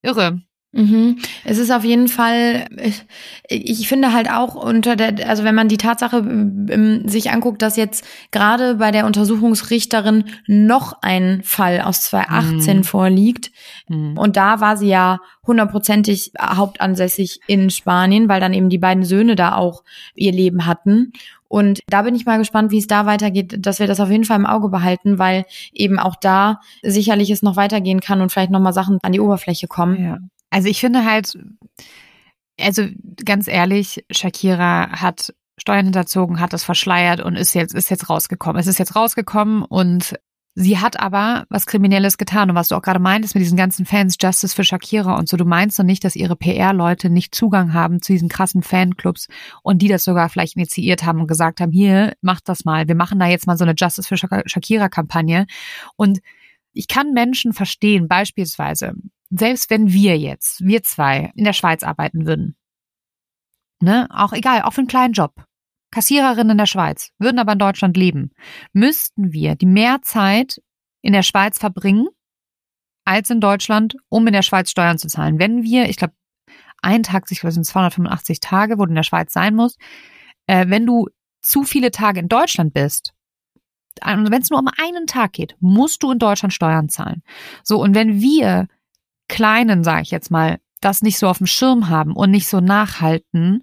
S1: irre.
S2: Mhm. Es ist auf jeden Fall, ich, ich, finde halt auch unter der, also wenn man die Tatsache ähm, sich anguckt, dass jetzt gerade bei der Untersuchungsrichterin noch ein Fall aus 2018 mhm. vorliegt mhm. und da war sie ja hundertprozentig hauptansässig in Spanien, weil dann eben die beiden Söhne da auch ihr Leben hatten. Und da bin ich mal gespannt, wie es da weitergeht, dass wir das auf jeden Fall im Auge behalten, weil eben auch da sicherlich es noch weitergehen kann und vielleicht nochmal Sachen an die Oberfläche kommen.
S1: Ja. Also ich finde halt, also ganz ehrlich, Shakira hat Steuern hinterzogen, hat das verschleiert und ist jetzt, ist jetzt rausgekommen. Es ist jetzt rausgekommen und sie hat aber was Kriminelles getan. Und was du auch gerade meintest mit diesen ganzen Fans, Justice für Shakira und so, du meinst doch nicht, dass ihre PR-Leute nicht Zugang haben zu diesen krassen Fanclubs und die das sogar vielleicht initiiert haben und gesagt haben, hier, macht das mal. Wir machen da jetzt mal so eine Justice für Shakira-Kampagne. Und ich kann Menschen verstehen, beispielsweise, selbst wenn wir jetzt, wir zwei, in der Schweiz arbeiten würden, ne, auch egal, auch für einen kleinen Job, Kassiererin in der Schweiz, würden aber in Deutschland leben, müssten wir die mehr Zeit in der Schweiz verbringen als in Deutschland, um in der Schweiz Steuern zu zahlen. Wenn wir, ich glaube, ein Tag, ich glaube, sind 285 Tage, wo du in der Schweiz sein musst, äh, wenn du zu viele Tage in Deutschland bist, wenn es nur um einen Tag geht, musst du in Deutschland Steuern zahlen. So, und wenn wir Kleinen, sage ich jetzt mal, das nicht so auf dem Schirm haben und nicht so nachhalten,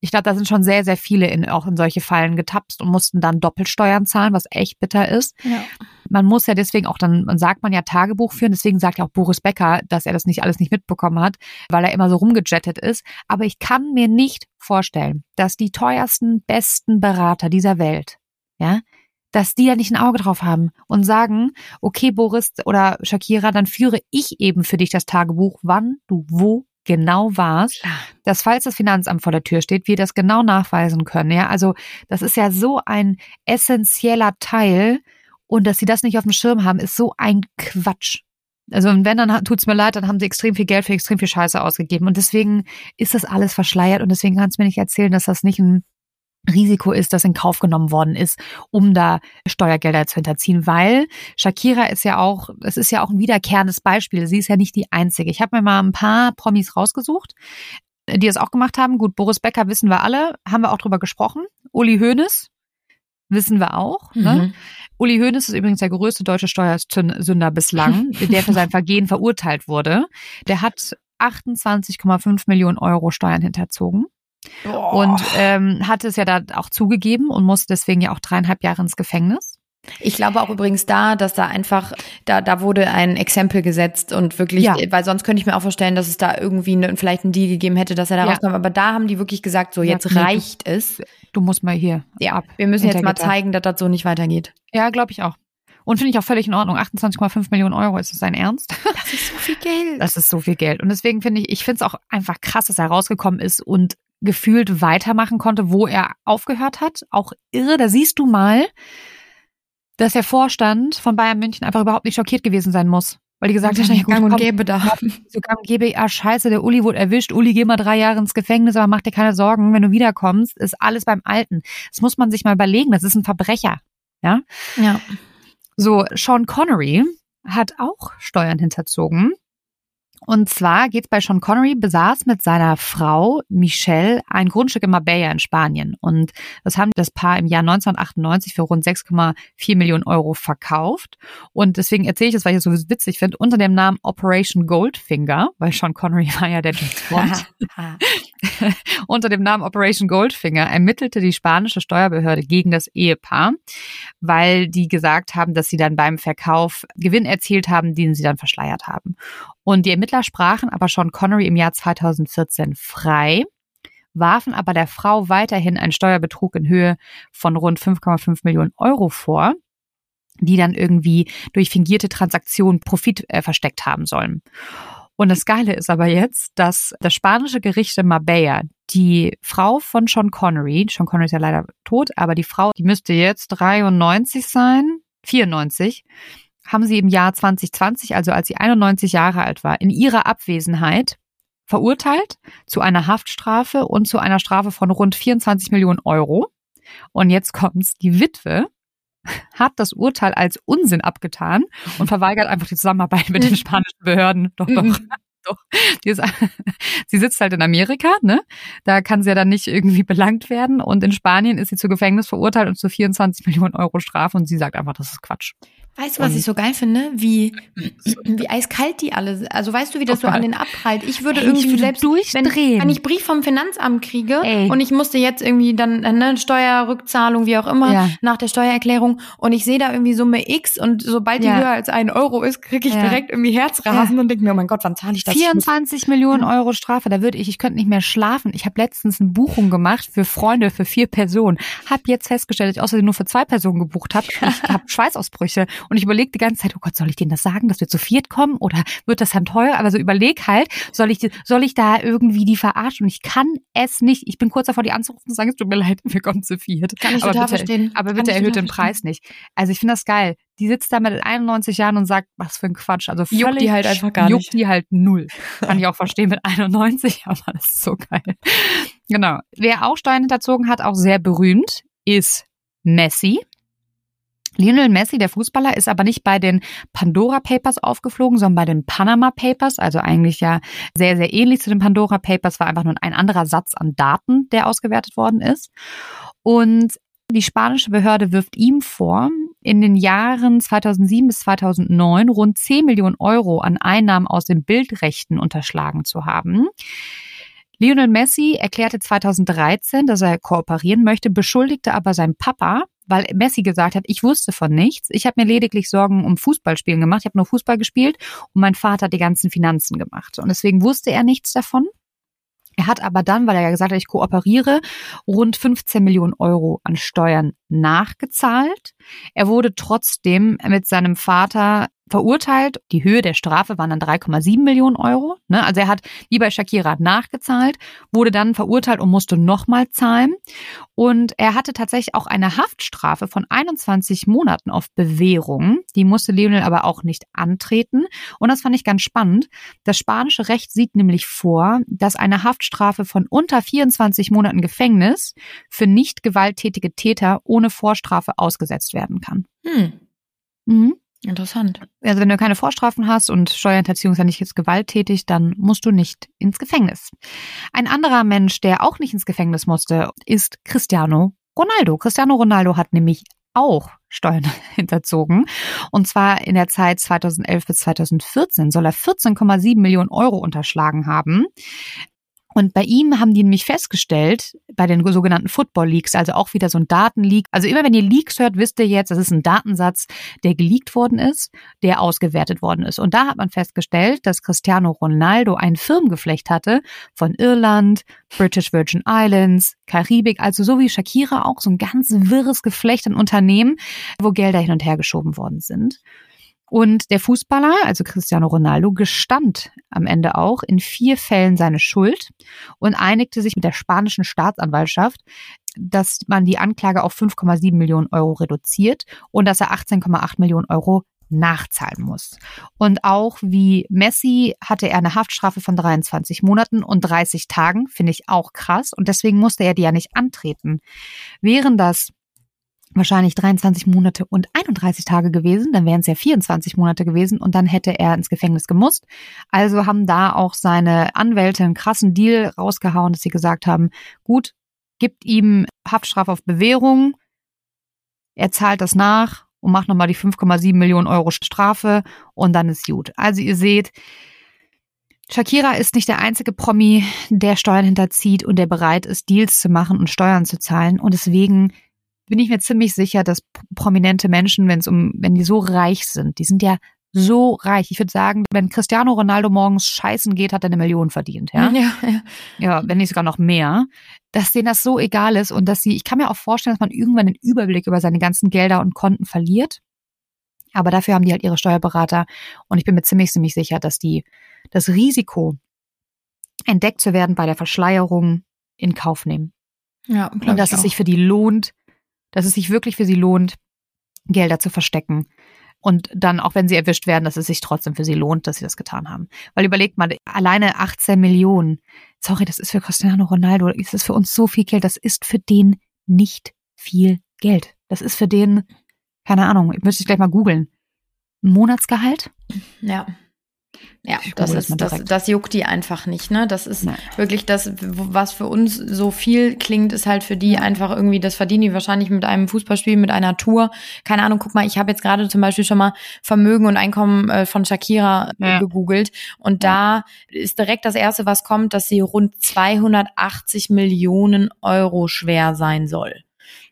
S1: ich glaube, da sind schon sehr, sehr viele in, auch in solche Fallen getapst und mussten dann Doppelsteuern zahlen, was echt bitter ist. Ja. Man muss ja deswegen auch dann, man sagt man ja Tagebuch führen, deswegen sagt ja auch Boris Becker, dass er das nicht alles nicht mitbekommen hat, weil er immer so rumgejettet ist. Aber ich kann mir nicht vorstellen, dass die teuersten, besten Berater dieser Welt, ja, dass die da nicht ein Auge drauf haben und sagen, okay, Boris oder Shakira, dann führe ich eben für dich das Tagebuch, wann du wo genau warst, dass falls das Finanzamt vor der Tür steht, wir das genau nachweisen können. Ja, also das ist ja so ein essentieller Teil und dass sie das nicht auf dem Schirm haben, ist so ein Quatsch. Also und wenn, dann tut's mir leid, dann haben sie extrem viel Geld für extrem viel Scheiße ausgegeben. Und deswegen ist das alles verschleiert und deswegen kannst du mir nicht erzählen, dass das nicht ein Risiko ist, das in Kauf genommen worden ist, um da Steuergelder zu hinterziehen, weil Shakira ist ja auch, es ist ja auch ein wiederkehrendes Beispiel. Sie ist ja nicht die einzige. Ich habe mir mal ein paar Promis rausgesucht, die es auch gemacht haben. Gut, Boris Becker wissen wir alle, haben wir auch drüber gesprochen. Uli Hoeneß wissen wir auch. Ne? Mhm. Uli Hoeneß ist übrigens der größte deutsche Steuersünder bislang, der für sein Vergehen verurteilt wurde. Der hat 28,5 Millionen Euro Steuern hinterzogen. Oh. Und ähm, hat es ja da auch zugegeben und muss deswegen ja auch dreieinhalb Jahre ins Gefängnis.
S2: Ich glaube auch übrigens da, dass da einfach, da, da wurde ein Exempel gesetzt und wirklich, ja. weil sonst könnte ich mir auch vorstellen, dass es da irgendwie ne, vielleicht einen Deal gegeben hätte, dass er da ja. rauskommt. Aber da haben die wirklich gesagt, so jetzt ja, reicht du, es.
S1: Du musst mal hier.
S2: Ja, ab. wir müssen jetzt mal zeigen, dass das so nicht weitergeht.
S1: Ja, glaube ich auch. Und finde ich auch völlig in Ordnung. 28,5 Millionen Euro, ist das sein Ernst?
S2: Das ist so viel Geld.
S1: Das ist so viel Geld. Und deswegen finde ich, ich finde es auch einfach krass, dass er rausgekommen ist und gefühlt weitermachen konnte, wo er aufgehört hat. Auch irre, da siehst du mal, dass der Vorstand von Bayern München einfach überhaupt nicht schockiert gewesen sein muss. Weil die gesagt haben,
S2: gang und gäbe da.
S1: So gang und gäbe, ah scheiße, der Uli wurde erwischt, Uli, geh mal drei Jahre ins Gefängnis, aber mach dir keine Sorgen, wenn du wiederkommst, ist alles beim Alten. Das muss man sich mal überlegen, das ist ein Verbrecher. Ja?
S2: Ja.
S1: So, Sean Connery hat auch Steuern hinterzogen. Und zwar geht's bei Sean Connery, besaß mit seiner Frau Michelle ein Grundstück in Marbella in Spanien. Und das haben das Paar im Jahr 1998 für rund 6,4 Millionen Euro verkauft. Und deswegen erzähle ich das, weil ich es so witzig finde, unter dem Namen Operation Goldfinger, weil Sean Connery war ja der James Bond. unter dem Namen Operation Goldfinger ermittelte die spanische Steuerbehörde gegen das Ehepaar, weil die gesagt haben, dass sie dann beim Verkauf Gewinn erzielt haben, den sie dann verschleiert haben. Und die Ermittler sprachen aber schon Connery im Jahr 2014 frei, warfen aber der Frau weiterhin einen Steuerbetrug in Höhe von rund 5,5 Millionen Euro vor, die dann irgendwie durch fingierte Transaktionen Profit äh, versteckt haben sollen. Und das Geile ist aber jetzt, dass das spanische Gericht in Marbella die Frau von Sean Connery, Sean Connery ist ja leider tot, aber die Frau, die müsste jetzt 93 sein, 94, haben sie im Jahr 2020, also als sie 91 Jahre alt war, in ihrer Abwesenheit verurteilt zu einer Haftstrafe und zu einer Strafe von rund 24 Millionen Euro. Und jetzt kommt's, die Witwe hat das Urteil als Unsinn abgetan und verweigert einfach die Zusammenarbeit mit den spanischen Behörden. Doch, doch. Doch. Ist, sie sitzt halt in Amerika, ne? Da kann sie ja dann nicht irgendwie belangt werden. Und in Spanien ist sie zu Gefängnis verurteilt und zu 24 Millionen Euro Strafe. Und sie sagt einfach, das ist Quatsch.
S2: Weißt du, was ich so geil finde? Wie, wie eiskalt die alle sind. Also weißt du, wie das okay. so an den abprallt? Ich würde Ey, irgendwie ich würde selbst
S1: durchdrehen.
S2: Wenn, wenn ich Brief vom Finanzamt kriege Ey. und ich musste jetzt irgendwie dann eine Steuerrückzahlung, wie auch immer, ja. nach der Steuererklärung und ich sehe da irgendwie Summe X und sobald die ja. höher als ein Euro ist, kriege ich ja. direkt irgendwie Herzrasen und denke mir, oh mein Gott, wann zahle ich das?
S1: 24 Millionen Euro Strafe, da würde ich, ich könnte nicht mehr schlafen. Ich habe letztens eine Buchung gemacht für Freunde, für vier Personen. Hab jetzt festgestellt, dass ich außerdem nur für zwei Personen gebucht habe. Ich habe Schweißausbrüche und ich überlege die ganze Zeit, oh Gott, soll ich denen das sagen, dass wir zu viert kommen oder wird das dann teuer? Aber so überleg halt, soll ich, soll ich da irgendwie die verarschen? Und ich kann es nicht. Ich bin kurz davor, die anzurufen und sagen, es tut mir leid, wir kommen zu viert.
S2: Kann ich
S1: aber bitte,
S2: verstehen.
S1: Aber bitte erhöht den Preis nicht. Also ich finde das geil. Die sitzt da mit 91 Jahren und sagt, was für ein Quatsch. Also völlig
S2: juckt die halt einfach gar
S1: juckt nicht. die halt null. Kann ich auch verstehen mit 91, aber das ist so geil. Genau. Wer auch Steuern hinterzogen hat, auch sehr berühmt, ist Messi. Lionel Messi, der Fußballer, ist aber nicht bei den Pandora Papers aufgeflogen, sondern bei den Panama Papers, also eigentlich ja sehr, sehr ähnlich zu den Pandora Papers, war einfach nur ein anderer Satz an Daten, der ausgewertet worden ist. Und die spanische Behörde wirft ihm vor, in den Jahren 2007 bis 2009 rund 10 Millionen Euro an Einnahmen aus den Bildrechten unterschlagen zu haben. Lionel Messi erklärte 2013, dass er kooperieren möchte, beschuldigte aber seinen Papa, weil Messi gesagt hat, ich wusste von nichts. Ich habe mir lediglich Sorgen um Fußballspielen gemacht. Ich habe nur Fußball gespielt und mein Vater hat die ganzen Finanzen gemacht. Und deswegen wusste er nichts davon. Er hat aber dann, weil er ja gesagt hat, ich kooperiere, rund 15 Millionen Euro an Steuern nachgezahlt. Er wurde trotzdem mit seinem Vater verurteilt. Die Höhe der Strafe waren dann 3,7 Millionen Euro. Ne? Also er hat wie bei Shakira nachgezahlt, wurde dann verurteilt und musste nochmal zahlen. Und er hatte tatsächlich auch eine Haftstrafe von 21 Monaten auf Bewährung. Die musste Lionel aber auch nicht antreten. Und das fand ich ganz spannend. Das spanische Recht sieht nämlich vor, dass eine Haftstrafe von unter 24 Monaten Gefängnis für nicht gewalttätige Täter ohne Vorstrafe ausgesetzt werden kann.
S2: Hm. Mhm. Interessant.
S1: Also wenn du keine Vorstrafen hast und Steuerhinterziehung ist ja nicht jetzt gewalttätig, dann musst du nicht ins Gefängnis. Ein anderer Mensch, der auch nicht ins Gefängnis musste, ist Cristiano Ronaldo. Cristiano Ronaldo hat nämlich auch Steuern hinterzogen. Und zwar in der Zeit 2011 bis 2014 soll er 14,7 Millionen Euro unterschlagen haben. Und bei ihm haben die nämlich festgestellt, bei den sogenannten Football Leaks, also auch wieder so ein Datenleak. Also immer wenn ihr Leaks hört, wisst ihr jetzt, das ist ein Datensatz, der geleakt worden ist, der ausgewertet worden ist. Und da hat man festgestellt, dass Cristiano Ronaldo ein Firmengeflecht hatte von Irland, British Virgin Islands, Karibik, also so wie Shakira auch so ein ganz wirres Geflecht an Unternehmen, wo Gelder hin und her geschoben worden sind. Und der Fußballer, also Cristiano Ronaldo, gestand am Ende auch in vier Fällen seine Schuld und einigte sich mit der spanischen Staatsanwaltschaft, dass man die Anklage auf 5,7 Millionen Euro reduziert und dass er 18,8 Millionen Euro nachzahlen muss. Und auch wie Messi hatte er eine Haftstrafe von 23 Monaten und 30 Tagen, finde ich auch krass. Und deswegen musste er die ja nicht antreten. Wären das wahrscheinlich 23 Monate und 31 Tage gewesen, dann wären es ja 24 Monate gewesen und dann hätte er ins Gefängnis gemusst. Also haben da auch seine Anwälte einen krassen Deal rausgehauen, dass sie gesagt haben, gut, gibt ihm Haftstrafe auf Bewährung, er zahlt das nach und macht nochmal die 5,7 Millionen Euro Strafe und dann ist gut. Also ihr seht, Shakira ist nicht der einzige Promi, der Steuern hinterzieht und der bereit ist, Deals zu machen und Steuern zu zahlen. Und deswegen bin ich mir ziemlich sicher, dass prominente Menschen, wenn es um, wenn die so reich sind, die sind ja so reich. Ich würde sagen, wenn Cristiano Ronaldo morgens scheißen geht, hat er eine Million verdient, ja?
S2: Ja, ja.
S1: ja wenn nicht sogar noch mehr. Dass denen das so egal ist und dass sie, ich kann mir auch vorstellen, dass man irgendwann den Überblick über seine ganzen Gelder und Konten verliert. Aber dafür haben die halt ihre Steuerberater und ich bin mir ziemlich, ziemlich sicher, dass die das Risiko, entdeckt zu werden bei der Verschleierung, in Kauf nehmen.
S2: Ja,
S1: und dass es sich für die lohnt, dass es sich wirklich für sie lohnt, Gelder zu verstecken. Und dann, auch wenn sie erwischt werden, dass es sich trotzdem für sie lohnt, dass sie das getan haben. Weil überlegt mal, alleine 18 Millionen. Sorry, das ist für Cristiano Ronaldo, das ist für uns so viel Geld. Das ist für den nicht viel Geld. Das ist für den, keine Ahnung, ich müsste ich gleich mal googeln. Monatsgehalt?
S2: Ja. Ja, das ist das, das juckt die einfach nicht, ne? Das ist Nein. wirklich das, was für uns so viel klingt, ist halt für die einfach irgendwie, das verdienen die wahrscheinlich mit einem Fußballspiel, mit einer Tour. Keine Ahnung, guck mal, ich habe jetzt gerade zum Beispiel schon mal Vermögen und Einkommen äh, von Shakira ja. gegoogelt und ja. da ist direkt das erste, was kommt, dass sie rund 280 Millionen Euro schwer sein soll.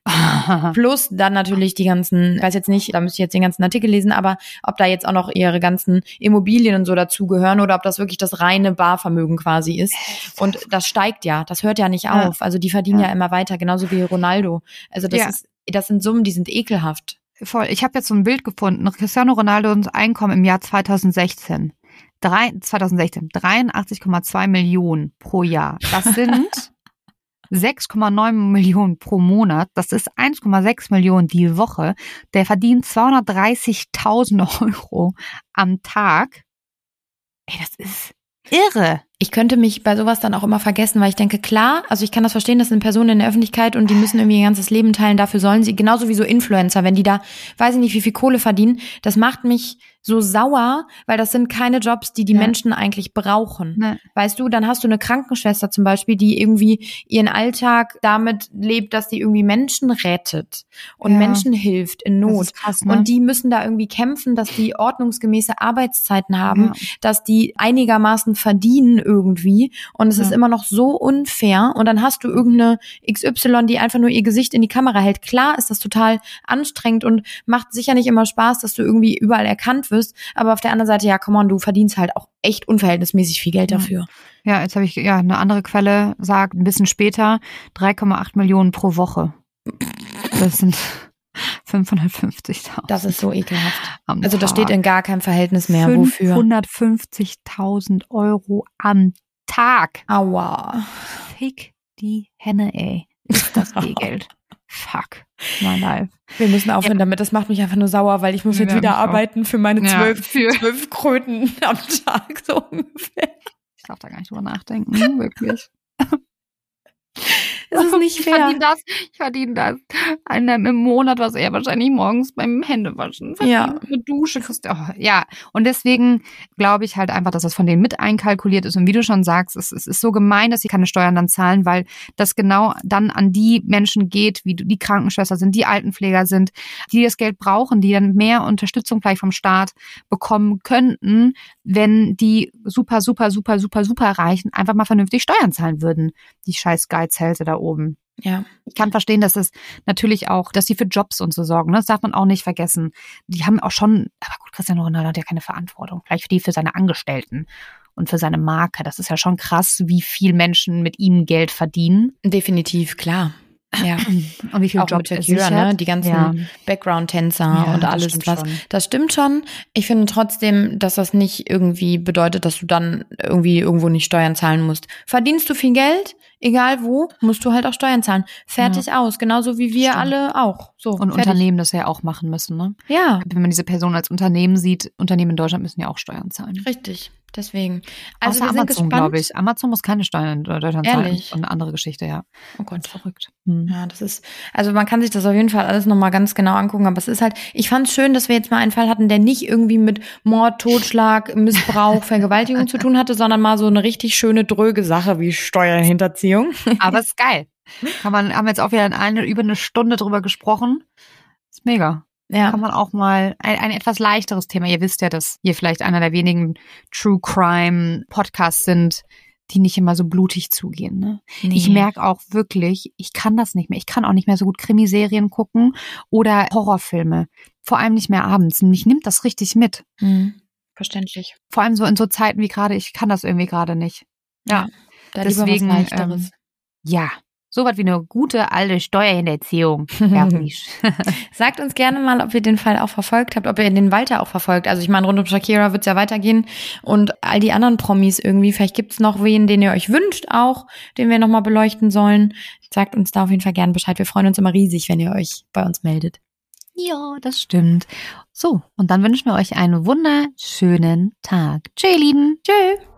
S2: Plus dann natürlich die ganzen, ich weiß jetzt nicht, da müsste ich jetzt den ganzen Artikel lesen, aber ob da jetzt auch noch ihre ganzen Immobilien und so dazugehören oder ob das wirklich das reine Barvermögen quasi ist. Und das steigt ja, das hört ja nicht auf. Also die verdienen ja, ja immer weiter, genauso wie Ronaldo. Also das ja. ist, das sind Summen, die sind ekelhaft.
S1: Voll. Ich habe jetzt so ein Bild gefunden. Cristiano Ronaldos Einkommen im Jahr 2016. Drei, 2016 83,2 Millionen pro Jahr. Das sind 6,9 Millionen pro Monat. Das ist 1,6 Millionen die Woche. Der verdient 230.000 Euro am Tag. Ey, das ist irre.
S2: Ich könnte mich bei sowas dann auch immer vergessen, weil ich denke, klar, also ich kann das verstehen, das sind Personen in der Öffentlichkeit und die müssen irgendwie ihr ganzes Leben teilen, dafür sollen sie, genauso wie so Influencer, wenn die da, weiß ich nicht, wie viel Kohle verdienen, das macht mich so sauer, weil das sind keine Jobs, die die ja. Menschen eigentlich brauchen. Nee. Weißt du, dann hast du eine Krankenschwester zum Beispiel, die irgendwie ihren Alltag damit lebt, dass die irgendwie Menschen rettet und ja. Menschen hilft in Not. Krass, ne? Und die müssen da irgendwie kämpfen, dass die ordnungsgemäße Arbeitszeiten haben, ja. dass die einigermaßen verdienen irgendwie. Und es ist immer noch so unfair. Und dann hast du irgendeine XY, die einfach nur ihr Gesicht in die Kamera hält. Klar ist das total anstrengend und macht sicher nicht immer Spaß, dass du irgendwie überall erkannt wirst wirst. Aber auf der anderen Seite, ja, come on, du verdienst halt auch echt unverhältnismäßig viel Geld dafür.
S1: Ja, jetzt habe ich, ja, eine andere Quelle sagt, ein bisschen später 3,8 Millionen pro Woche. Das sind 550.000.
S2: Das ist so ekelhaft. also das steht in gar keinem Verhältnis mehr. Wofür?
S1: 550.000 Euro am Tag.
S2: Aua.
S1: Fick die Henne, ey. Ist das Geld. Fuck. My life.
S2: Wir müssen aufhören ja. damit. Das macht mich einfach nur sauer, weil ich muss jetzt ja, wieder arbeiten für meine zwölf, für zwölf Kröten am Tag, so ungefähr.
S1: Ich darf da gar nicht drüber nachdenken, wirklich.
S2: Das ist nicht fair. Ich
S1: verdiene das, ich verdiene das. Einmal im Monat, was er wahrscheinlich morgens beim Händewaschen verdient. Ja. Eine Dusche kriegst du. Oh, ja. Und deswegen glaube ich halt einfach, dass das von denen mit einkalkuliert ist. Und wie du schon sagst, es, es ist so gemein, dass sie keine Steuern dann zahlen, weil das genau dann an die Menschen geht, wie die Krankenschwester sind, die Altenpfleger sind, die das Geld brauchen, die dann mehr Unterstützung vielleicht vom Staat bekommen könnten, wenn die super, super, super, super, super Reichen einfach mal vernünftig Steuern zahlen würden. Die scheiß Geizhälse da oben.
S2: Ja.
S1: Ich kann verstehen, dass es natürlich auch, dass sie für Jobs und so sorgen. Ne? Das darf man auch nicht vergessen. Die haben auch schon, aber gut, Cristiano Ronaldo hat ja keine Verantwortung. Vielleicht für die für seine Angestellten und für seine Marke. Das ist ja schon krass, wie viel Menschen mit ihm Geld verdienen.
S2: Definitiv, klar. Ja.
S1: Und wie viel
S2: auch Job mit Shakira, ne? Die ganzen ja. Background-Tänzer ja, und alles das was. Schon. Das stimmt schon. Ich finde trotzdem, dass das nicht irgendwie bedeutet, dass du dann irgendwie irgendwo nicht Steuern zahlen musst. Verdienst du viel Geld, egal wo, musst du halt auch Steuern zahlen. Fertig ja. aus. Genauso wie wir stimmt. alle auch. So.
S1: Und fertig. Unternehmen das ja auch machen müssen, ne?
S2: Ja.
S1: Wenn man diese Person als Unternehmen sieht, Unternehmen in Deutschland müssen ja auch Steuern zahlen.
S2: Richtig. Deswegen. Also
S1: Außer Amazon, glaube ich. Amazon muss keine Steuern in Deutschland
S2: Ehrlich?
S1: zahlen. Und eine andere Geschichte, ja.
S2: Oh Gott. verrückt. Hm. Ja, das ist, also man kann sich das auf jeden Fall alles nochmal ganz genau angucken, aber es ist halt, ich fand es schön, dass wir jetzt mal einen Fall hatten, der nicht irgendwie mit Mord, Totschlag, Missbrauch, Vergewaltigung zu tun hatte, sondern mal so eine richtig schöne, dröge Sache wie Steuerhinterziehung.
S1: Aber es ist geil. Kann man, haben jetzt auch wieder eine, über eine Stunde drüber gesprochen. Ist mega. Ja. Kann man auch mal ein, ein etwas leichteres Thema. Ihr wisst ja, dass ihr vielleicht einer der wenigen True Crime Podcasts sind, die nicht immer so blutig zugehen. Ne? Nee. Ich merke auch wirklich, ich kann das nicht mehr. Ich kann auch nicht mehr so gut Krimiserien gucken oder Horrorfilme. Vor allem nicht mehr abends. Mich nimmt das richtig mit.
S2: Mhm. Verständlich.
S1: Vor allem so in so Zeiten wie gerade, ich kann das irgendwie gerade nicht. Ja. ja
S2: da Deswegen, ähm,
S1: ja, so was wie eine gute alte Steuerhinterziehung.
S2: Sagt uns gerne mal, ob ihr den Fall auch verfolgt habt, ob ihr den weiter auch verfolgt. Also ich meine, rund um Shakira wird es ja weitergehen und all die anderen Promis irgendwie. Vielleicht gibt es noch wen, den ihr euch wünscht auch, den wir nochmal beleuchten sollen. Sagt uns da auf jeden Fall gerne Bescheid. Wir freuen uns immer riesig, wenn ihr euch bei uns meldet.
S1: Ja, das stimmt. So, und dann wünschen wir euch einen wunderschönen Tag. Tschö, ihr Lieben.
S2: Tschö.